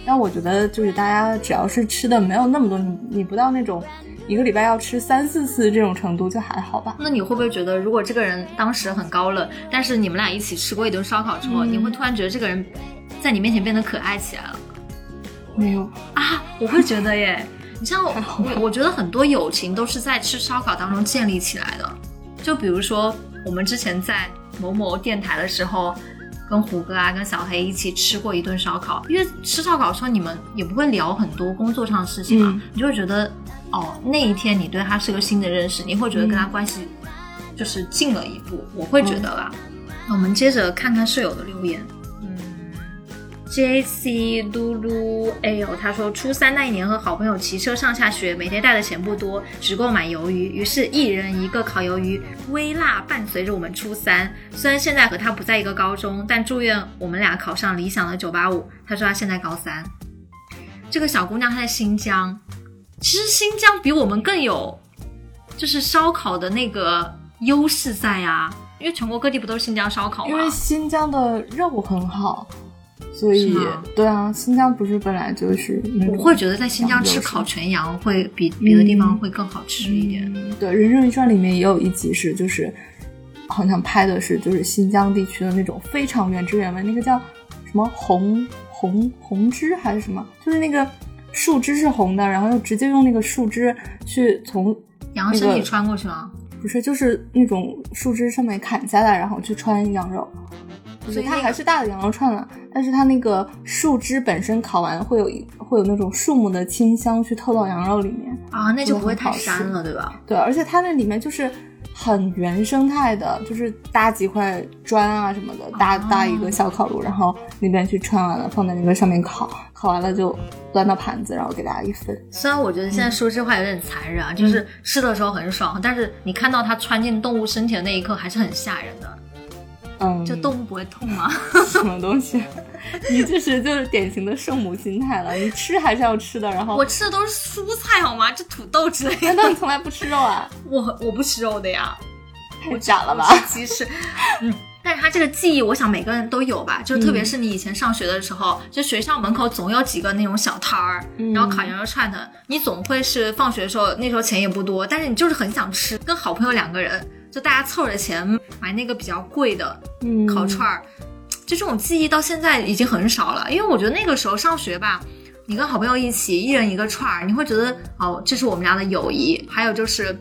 但我觉得就是大家只要是吃的没有那么多，你你不到那种一个礼拜要吃三四次这种程度就还好吧。那你会不会觉得，如果这个人当时很高冷，但是你们俩一起吃过一顿烧烤之后，嗯你会突然觉得这个人在你面前变得可爱起来了没有，啊？我会觉得耶，你像我我觉得很多友情都是在吃烧烤当中建立起来的。就比如说我们之前在某某电台的时候。跟胡歌啊，跟小黑一起吃过一顿烧烤，因为吃烧烤的时候你们也不会聊很多工作上的事情嘛，嗯你就会觉得哦，那一天你对他是个新的认识，你会觉得跟他关系就是近了一步，我会觉得啦。那我们接着看看舍友的留言。，J C 嘟噜 L 他说，初三那一年和好朋友骑车上下学，每天带的钱不多，只够买鱿鱼，于是一人一个烤鱿鱼，微辣伴随着我们初三。虽然现在和他不在一个高中，但祝愿我们俩考上理想的985。他说他现在高三。这个小姑娘她在新疆，其实新疆比我们更有，就是烧烤的那个优势在啊，因为全国各地不都是新疆烧烤吗？因为新疆的肉很好，所以对啊，新疆不是本来就是我会觉得在新疆吃烤全羊会比别的地方会更好吃一点。嗯对，《人生一传》里面也有一集是就是好像拍的是就是新疆地区的那种非常原汁原味，那个叫什么红红红枝还是什么，就是那个树枝是红的，然后又直接用那个树枝去从羊身体穿过去吗？不是就是那种树枝上面砍下来，然后去穿羊肉。就是它所以它还是大的羊肉串了，但是它那个树枝本身烤完会有一会有那种树木的清香去透到羊肉里面，啊，那就不会太膻了，对吧？对，而且它那里面就是很原生态的，就是搭几块砖啊什么的，搭哦搭一个小烤炉，然后那边去穿完了，放在那个上面烤，烤完了就端到盘子，然后给大家一分。虽然我觉得现在说这话有点残忍啊，就是吃的时候很爽，但是你看到它穿进动物身体的那一刻还是很吓人的。嗯，就动物不会痛吗？什么东西？你这是就是典型的圣母心态了，你吃还是要吃的，然后我吃的都是蔬菜好吗？这土豆之类的，难道你从来不吃肉啊？我我不吃肉的呀。太假了吧？鸡翅，嗯。但是他这个记忆，我想每个人都有吧。就特别是你以前上学的时候，就学校门口总有几个那种小摊儿，嗯然后烤羊肉串的，你总会是放学的时候，那时候钱也不多，但是你就是很想吃，跟好朋友两个人，就大家凑着钱买那个比较贵的嗯，烤串儿。就这种记忆到现在已经很少了，因为我觉得那个时候上学吧，你跟好朋友一起，一人一个串儿，你会觉得哦，这是我们俩的友谊，还有就是。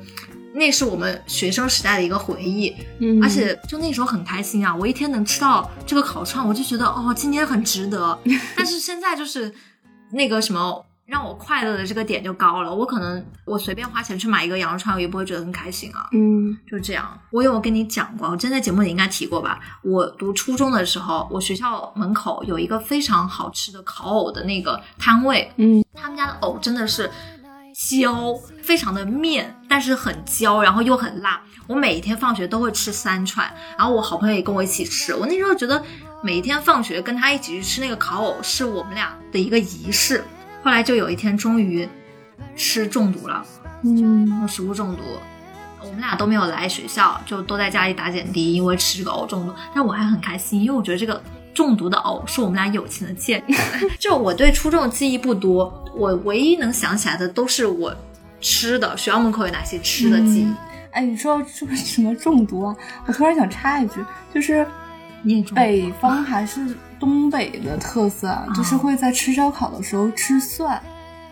那是我们学生时代的一个回忆，嗯，而且就那时候很开心啊！我一天能吃到这个烤串，我就觉得哦，今天很值得。但是现在就是那个什么让我快乐的这个点就高了，我可能我随便花钱去买一个羊肉串，我也不会觉得很开心啊。嗯就这样，我有跟你讲过，我之前在节目里应该提过吧？我读初中的时候，我学校门口有一个非常好吃的烤藕的那个摊位，嗯他们家的藕真的是焦，非常的面，但是很焦，然后又很辣。我每一天放学都会吃三串，然后我好朋友也跟我一起吃。我那时候觉得每一天放学跟他一起去吃那个烤藕是我们俩的一个仪式。后来就有一天终于吃中毒了，嗯食物中毒。我们俩都没有来学校，就都在家里打点滴，因为吃这个藕中毒。但我还很开心，因为我觉得这个中毒的藕是我们俩友情的见证。就我对初中的记忆不多，我唯一能想起来的都是我吃的，学校门口有哪些吃的记忆。嗯哎，你说这个什么中毒啊？我突然想插一句，就是北方还是东北的特色啊，就是会在吃烧烤的时候吃蒜，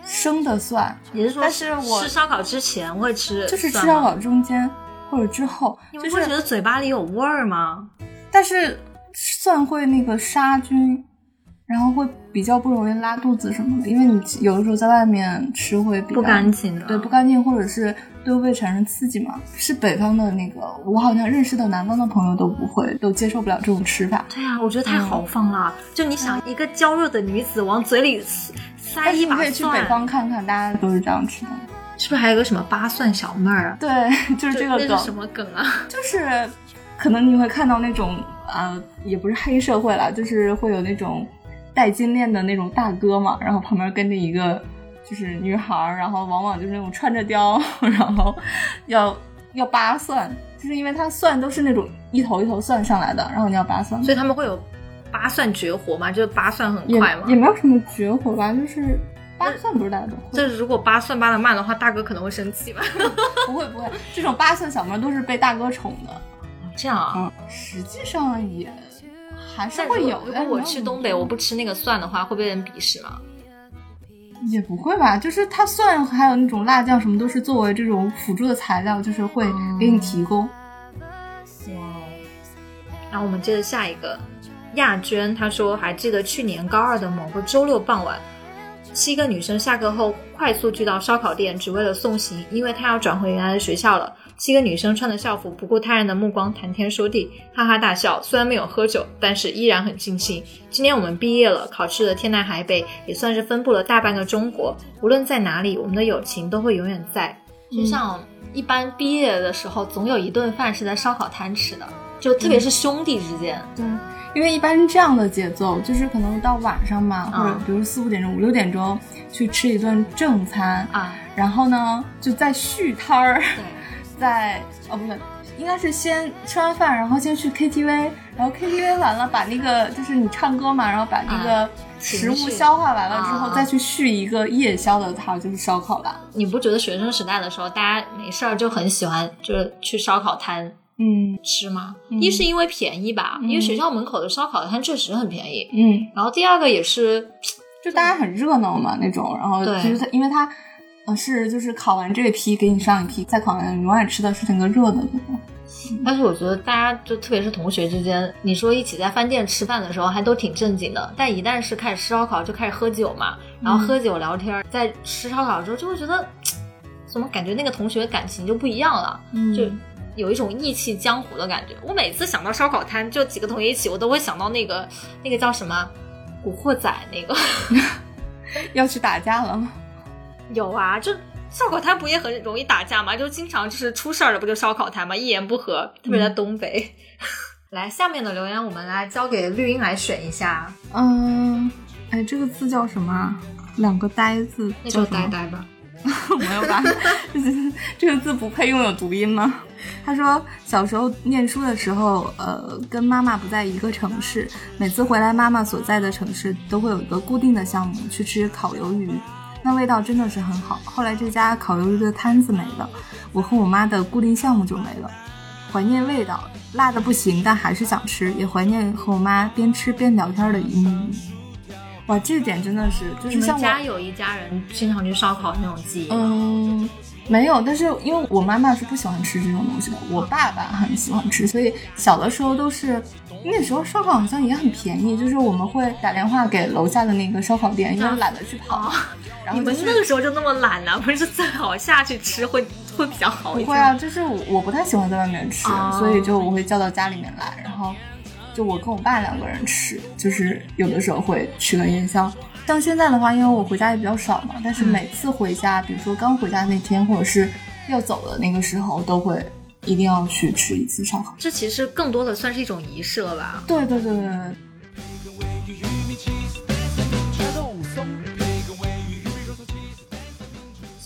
生的蒜，也是说，但是我吃烧烤之前会吃，就是吃烧。烤中间或者之后，你就是们会觉得嘴巴里有味儿吗？但是蒜会那个杀菌，然后会比较不容易拉肚子什么的，因为你有的时候在外面吃会比较不干净的。对不干净，或者是都会产生刺激吗。是北方的那个，我好像认识的南方的朋友都不会，都接受不了这种吃法。对啊、我觉得太豪放了。就你想，一个娇弱的女子往嘴里塞塞一把你可以去北，方看看，大家都是这样吃的。是不是还有个什么八蒜小妹儿啊？对，就是这个梗什么梗啊？就是可能你会看到那种呃，也不是黑社会了，就是会有那种戴金链的那种大哥嘛，然后旁边跟着一个就是女孩儿，然后往往就是那种穿着貂，然后要要扒蒜，就是因为它蒜都是那种一头一头蒜上来的，然后你要扒蒜，所以他们会有扒蒜绝活嘛？就是扒蒜很快嘛也？没有什么绝活吧，就是扒蒜不是大家都会。这如果扒蒜扒的慢的话，大哥可能会生气吧？不会不会，这种扒蒜小妹儿都是被大哥宠的。这样啊。嗯，实际上也还是会有如果我去东北，我不吃那个蒜的话，会被人鄙视吗？也不会吧，就是它蒜还有那种辣酱什么都是作为这种辅助的材料，就是会给你提供。然后我们接着下一个，亚娟她说还记得去年高二的某个周六傍晚，七个女生下课后快速聚到烧烤店，只为了送行，因为她要转回原来的学校了。七个女生穿着校服，不顾他人的目光，谈天说地，哈哈大笑。虽然没有喝酒，但是依然很尽兴。今年我们毕业了，考试了天南海北，也算是分布了大半个中国。无论在哪里，我们的友情都会永远在。就像一般毕业的时候，总有一顿饭是在烧烤摊吃的，就特别是兄弟之间。对，因为一般这样的节奏，就是可能到晚上嘛，嗯或者比如四五点钟、五六点钟去吃一顿正餐，啊，然后呢就再续摊儿，对。再哦不对，应该是先吃完饭，然后先去 KTV，然后 KTV 完了把那个就是你唱歌嘛，然后把那个食物消化完了之后，啊再去续一个夜宵的摊儿，就是烧烤吧。你不觉得学生时代的时候，大家没事儿就很喜欢就是去烧烤摊嗯吃吗？嗯一是因为便宜吧，嗯因为学校门口的烧烤摊确实很便宜。嗯，然后第二个也是，就大家很热闹嘛那种，然后对其实他因为它。呃，是，就是烤完这一批给你上一批，再烤完，永远吃的是那个热的那种。但是我觉得大家就特别是同学之间，你说一起在饭店吃饭的时候还都挺正经的，但一旦是开始吃烧烤，就开始喝酒嘛，然后喝酒聊天，在吃烧烤的时候就会觉得，怎么感觉那个同学感情就不一样了，嗯就有一种义气江湖的感觉。我每次想到烧烤摊，就几个同学一起，我都会想到那个那个叫什么《古惑仔》那个。要去打架了吗？有啊，就烧烤摊不也很容易打架吗？就经常就是出事儿了，不就烧烤摊吗？一言不合，特别在东北。来，下面的留言我们来交给绿茵来选一下，嗯，哎，这个字叫什么啊？两个呆字，那就叫呆呆吧。没有吧？这个字不配拥有读音吗？他说小时候念书的时候，呃，跟妈妈不在一个城市，每次回来妈妈所在的城市都会有一个固定的项目去吃烤鱿鱼，那味道真的是很好。后来这家烤鱿鱼的摊子没了，我和我妈的固定项目就没了。怀念味道，辣的不行，但还是想吃，也怀念和我妈边吃边聊天的一幕幕。哇，这点真的是，就是像我家有一家人经常去烧烤那种记忆吗？嗯，没有，但是因为我妈妈是不喜欢吃这种东西的，我爸爸很喜欢吃，所以小的时候都是那时候烧烤好像也很便宜，就是我们会打电话给楼下的那个烧烤店，因为懒得去跑，然 后你们那个时候就那么懒呢、不是最好下去吃会会比较好一点？不会啊，就是我我不太喜欢在外面吃，哦所以就我会叫到家里面来，然后就我跟我爸两个人吃，就是有的时候会吃个夜宵。像现在的话，因为我回家也比较少嘛，但是每次回家，比如说刚回家那天，或者是要走的那个时候，都会一定要去吃一次烧烤。这其实更多的算是一种仪式了吧？对对对对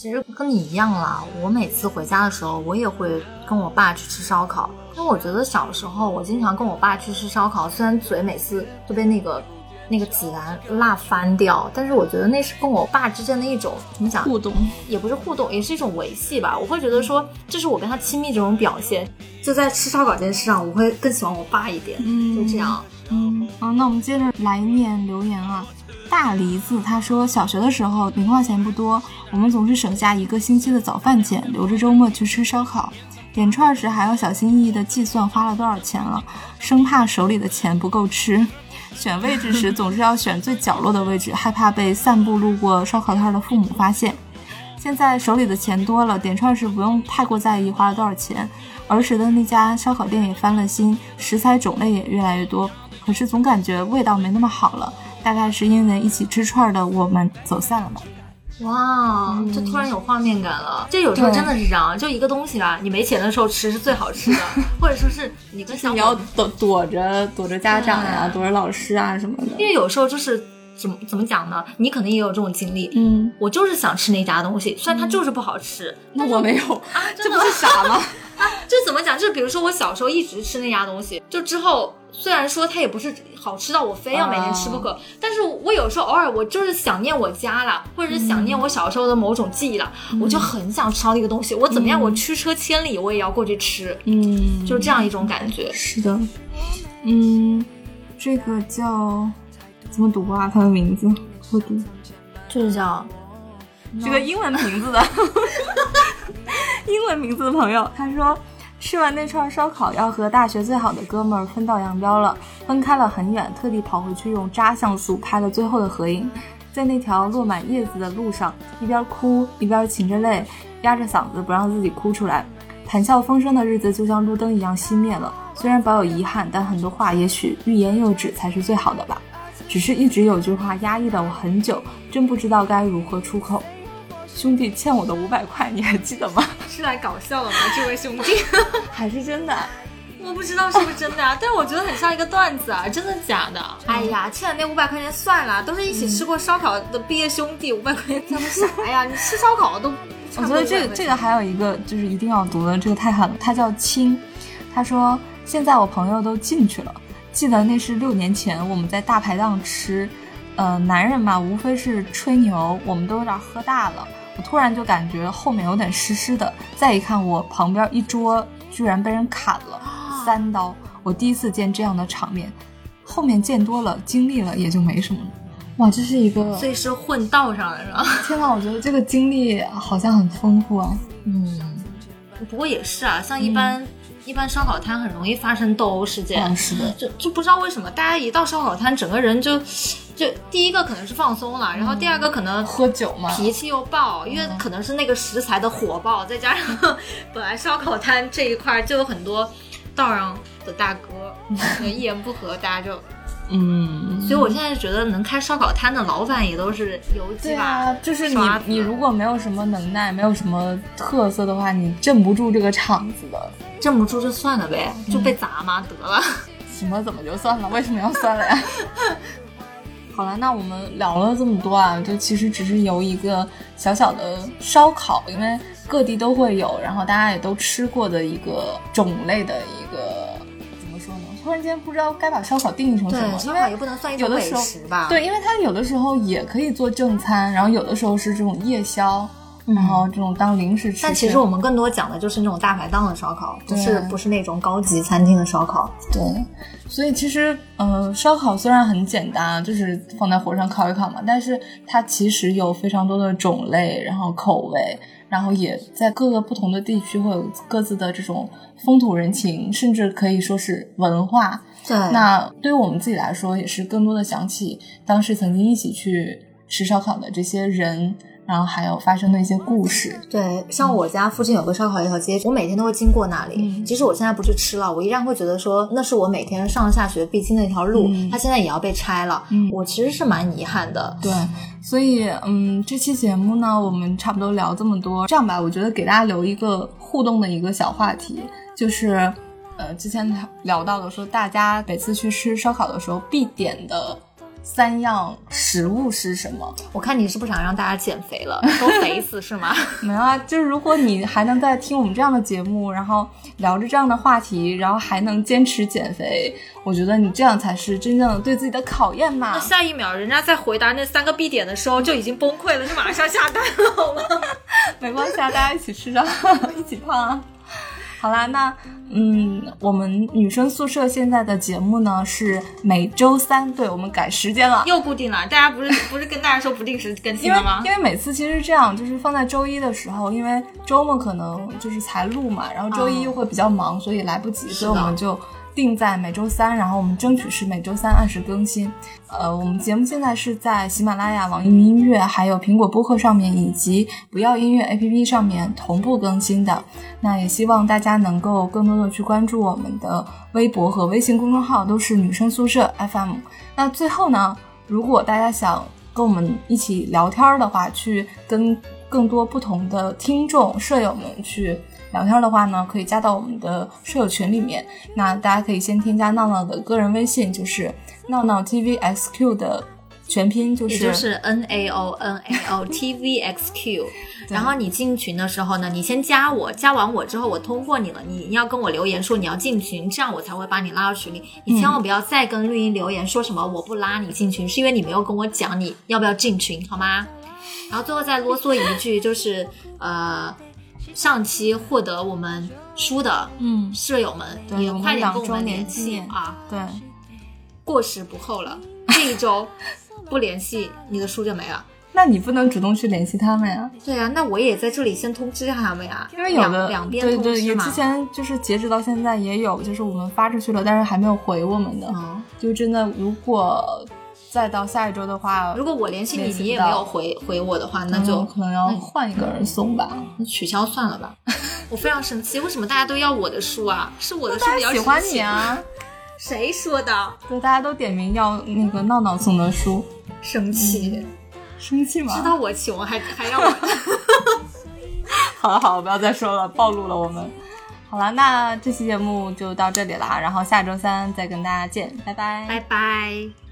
其实跟你一样啦，我每次回家的时候，我也会跟我爸去吃烧烤。因为我觉得小时候我经常跟我爸去吃烧烤，虽然嘴每次都被那个那个孜然辣翻掉，但是我觉得那是跟我爸之间的一种怎么讲，互动。也不是互动，也是一种维系吧。我会觉得说，这是我跟他亲密这种表现。就在吃烧烤这件事上，我会更喜欢我爸一点。嗯就这样。嗯，好，那我们接着来念留言啊。大梨子他说，小学的时候零花钱不多，我们总是省下一个星期的早饭钱，留着周末去吃烧烤。点串时还要小心翼翼地计算花了多少钱了，生怕手里的钱不够吃。选位置时总是要选最角落的位置，害怕被散步路过烧烤摊的父母发现。现在手里的钱多了，点串时不用太过在意花了多少钱。儿时的那家烧烤店也翻了新，食材种类也越来越多，可是总感觉味道没那么好了。大概是因为一起吃串的我们走散了吧。哇，这突然有画面感了。这有时候真的是这样，就一个东西吧，你没钱的时候吃是最好吃的，或者说是你跟小你要躲躲着躲着家长呀，躲着老师啊什么的。因为有时候就是怎么怎么讲呢？你可能也有这种经历。嗯，我就是想吃那家东西，虽然它就是不好吃，那我没有啊，这不是傻吗？啊，就怎么讲？就比如说我小时候一直吃那家东西，就之后虽然说它也不是好吃到我非要每天吃不可，但是我有时候偶尔我就是想念我家了，或者是想念我小时候的某种记忆了，我就很想吃到那个东西。我怎么样？我驱车千里，我也要过去吃。嗯，就是这样一种感觉。是的，嗯，这个叫怎么读啊？它的名字我读，就是叫这个英文名字的。英文名字的朋友，他说吃完那串烧烤要和大学最好的哥们儿分道扬镳了，分开了很远，特地跑回去用渣像素拍了最后的合影，在那条落满叶子的路上，一边哭一边噙着泪，压着嗓子不让自己哭出来。谈笑风生的日子就像路灯一样熄灭了，虽然保有遗憾，但很多话也许欲言又止才是最好的吧。只是一直有句话压抑了我很久，真不知道该如何出口。兄弟欠我的五百块，你还记得吗？是来搞笑的吗？这位兄弟，还是真的？我不知道是不是真的啊，但是我觉得很像一个段子啊，真的假的？哎呀，欠的那五百块钱算了，都是一起吃过烧烤的毕业兄弟，五百块钱算啥呀？你吃烧烤都……我觉得这个这个还有一个就是一定要读的，这个太狠了。他叫青，他说现在我朋友都进去了，记得那是六年前我们在大排档吃，呃，男人嘛无非是吹牛，我们都有点喝大了。我突然就感觉后面有点湿湿的，再一看，我旁边一桌居然被人砍了三刀。我第一次见这样的场面，后面见多了，经历了也就没什么了。哇，这是一个，所以是混道上的是吧？天呐，我觉得这个经历好像很丰富啊。嗯，不过也是啊，像一般、一般烧烤摊很容易发生斗殴事件。嗯，是的，就就不知道为什么，大家一到烧烤摊，整个人就。就第一个可能是放松了，然后第二个可能喝酒嘛，脾气又爆，因为可能是那个食材的火爆，再加上 本来烧烤摊这一块就有很多道上的大哥，一言不合大家就，嗯，所以我现在觉得能开烧烤摊的老板也都是有几把，就是你你如果没有什么能耐，没有什么特色的话，你镇不住这个场子的，镇不住就算了呗，就被砸嘛，得了，什么怎么就算了？为什么要算了呀？好了，那我们聊了这么多啊，就其实只是由一个小小的烧烤，因为各地都会有，然后大家也都吃过的一个种类的一个？突然间不知道该把烧烤定义成什么，因为也不能算一种美食吧？对，因为它有的时候也可以做正餐，然后有的时候是这种夜宵。然后这种当零食吃，但其实我们更多讲的就是那种大排档的烧烤，不是不是那种高级餐厅的烧烤。对，所以其实呃，烧烤虽然很简单，就是放在火上烤一烤嘛，但是它其实有非常多的种类，然后口味，然后也在各个不同的地区会有各自的这种风土人情，甚至可以说是文化。对，那对于我们自己来说，也是更多的想起当时曾经一起去吃烧烤的这些人。然后还有发生的一些故事。对，像我家附近有个烧烤一条街，我每天都会经过那里。即使我现在不去吃了，我依然会觉得说那是我每天上下学必经的一条路。它现在也要被拆了，我其实是蛮遗憾的。对，所以嗯，这期节目呢，我们差不多聊这么多。这样吧，我觉得给大家留一个互动的一个小话题，就是呃，之前聊到的说，大家每次去吃烧烤的时候必点的。三样食物是什么？我看你是不想让大家减肥了，都肥死是吗？没有啊，就是如果你还能在听我们这样的节目，然后聊着这样的话题，然后还能坚持减肥，我觉得你这样才是真正的对自己的考验嘛。那下一秒人家在回答那三个必点的时候就已经崩溃了，就马上下单了好吗？没关系啊，大家一起吃着，一起胖啊。好啦，那嗯，我们女生宿舍现在的节目呢是每周三，对我们改时间了，又固定了。大家不是不是跟大家说不定时更新了吗？因为每次其实是这样，就是放在周一的时候，因为周末可能就是才录嘛，然后周一又会比较忙，所以来不及，所以我们就定在每周三，然后我们争取是每周三按时更新。呃，我们节目现在是在喜马拉雅、网易云音乐、还有苹果播客上面，以及不要音乐 APP 上面同步更新的。那也希望大家能够更多的去关注我们的微博和微信公众号，都是女生宿舍 FM。那最后呢，如果大家想跟我们一起聊天的话，去跟更多不同的听众、舍友们去。聊天的话呢，可以加到我们的舍友群里面。那大家可以先添加闹闹的个人微信，就是闹闹 tvxq 的全拼，就是就是 n a o n a o t v x q。然后你进群的时候呢，你先加我，加完我之后我通过你了，你要跟我留言说你要进群，这样我才会把你拉到群里。你千万不要再跟绿茵留言说什么我不拉你进群，是因为你没有跟我讲你要不要进群，好吗？然后最后再啰嗦一句，就是呃。上期获得我们书的嗯舍友们，也快点跟我们联系啊！对，过时不候了，这一周不联系你的书就没了。那你不能主动去联系他们呀？对啊，那我也在这里先通知下他们呀，因为有的两边对对，也之前就是截止到现在也有，就是我们发出去了，但是还没有回我们的，就真的如果。再到下一周的话，如果我联系你，你也没有回回我的话，那就可能要换一个人送吧，那取消算了吧。我非常生气，为什么大家都要我的书啊？是我的书比较喜欢你啊？谁说的？对，大家都点名要那个闹闹送的书，生气，生气吗？知道我穷还还要我？好了好了，不要再说了，暴露了我们。好了，那这期节目就到这里啦，然后下周三再跟大家见，拜拜，拜拜。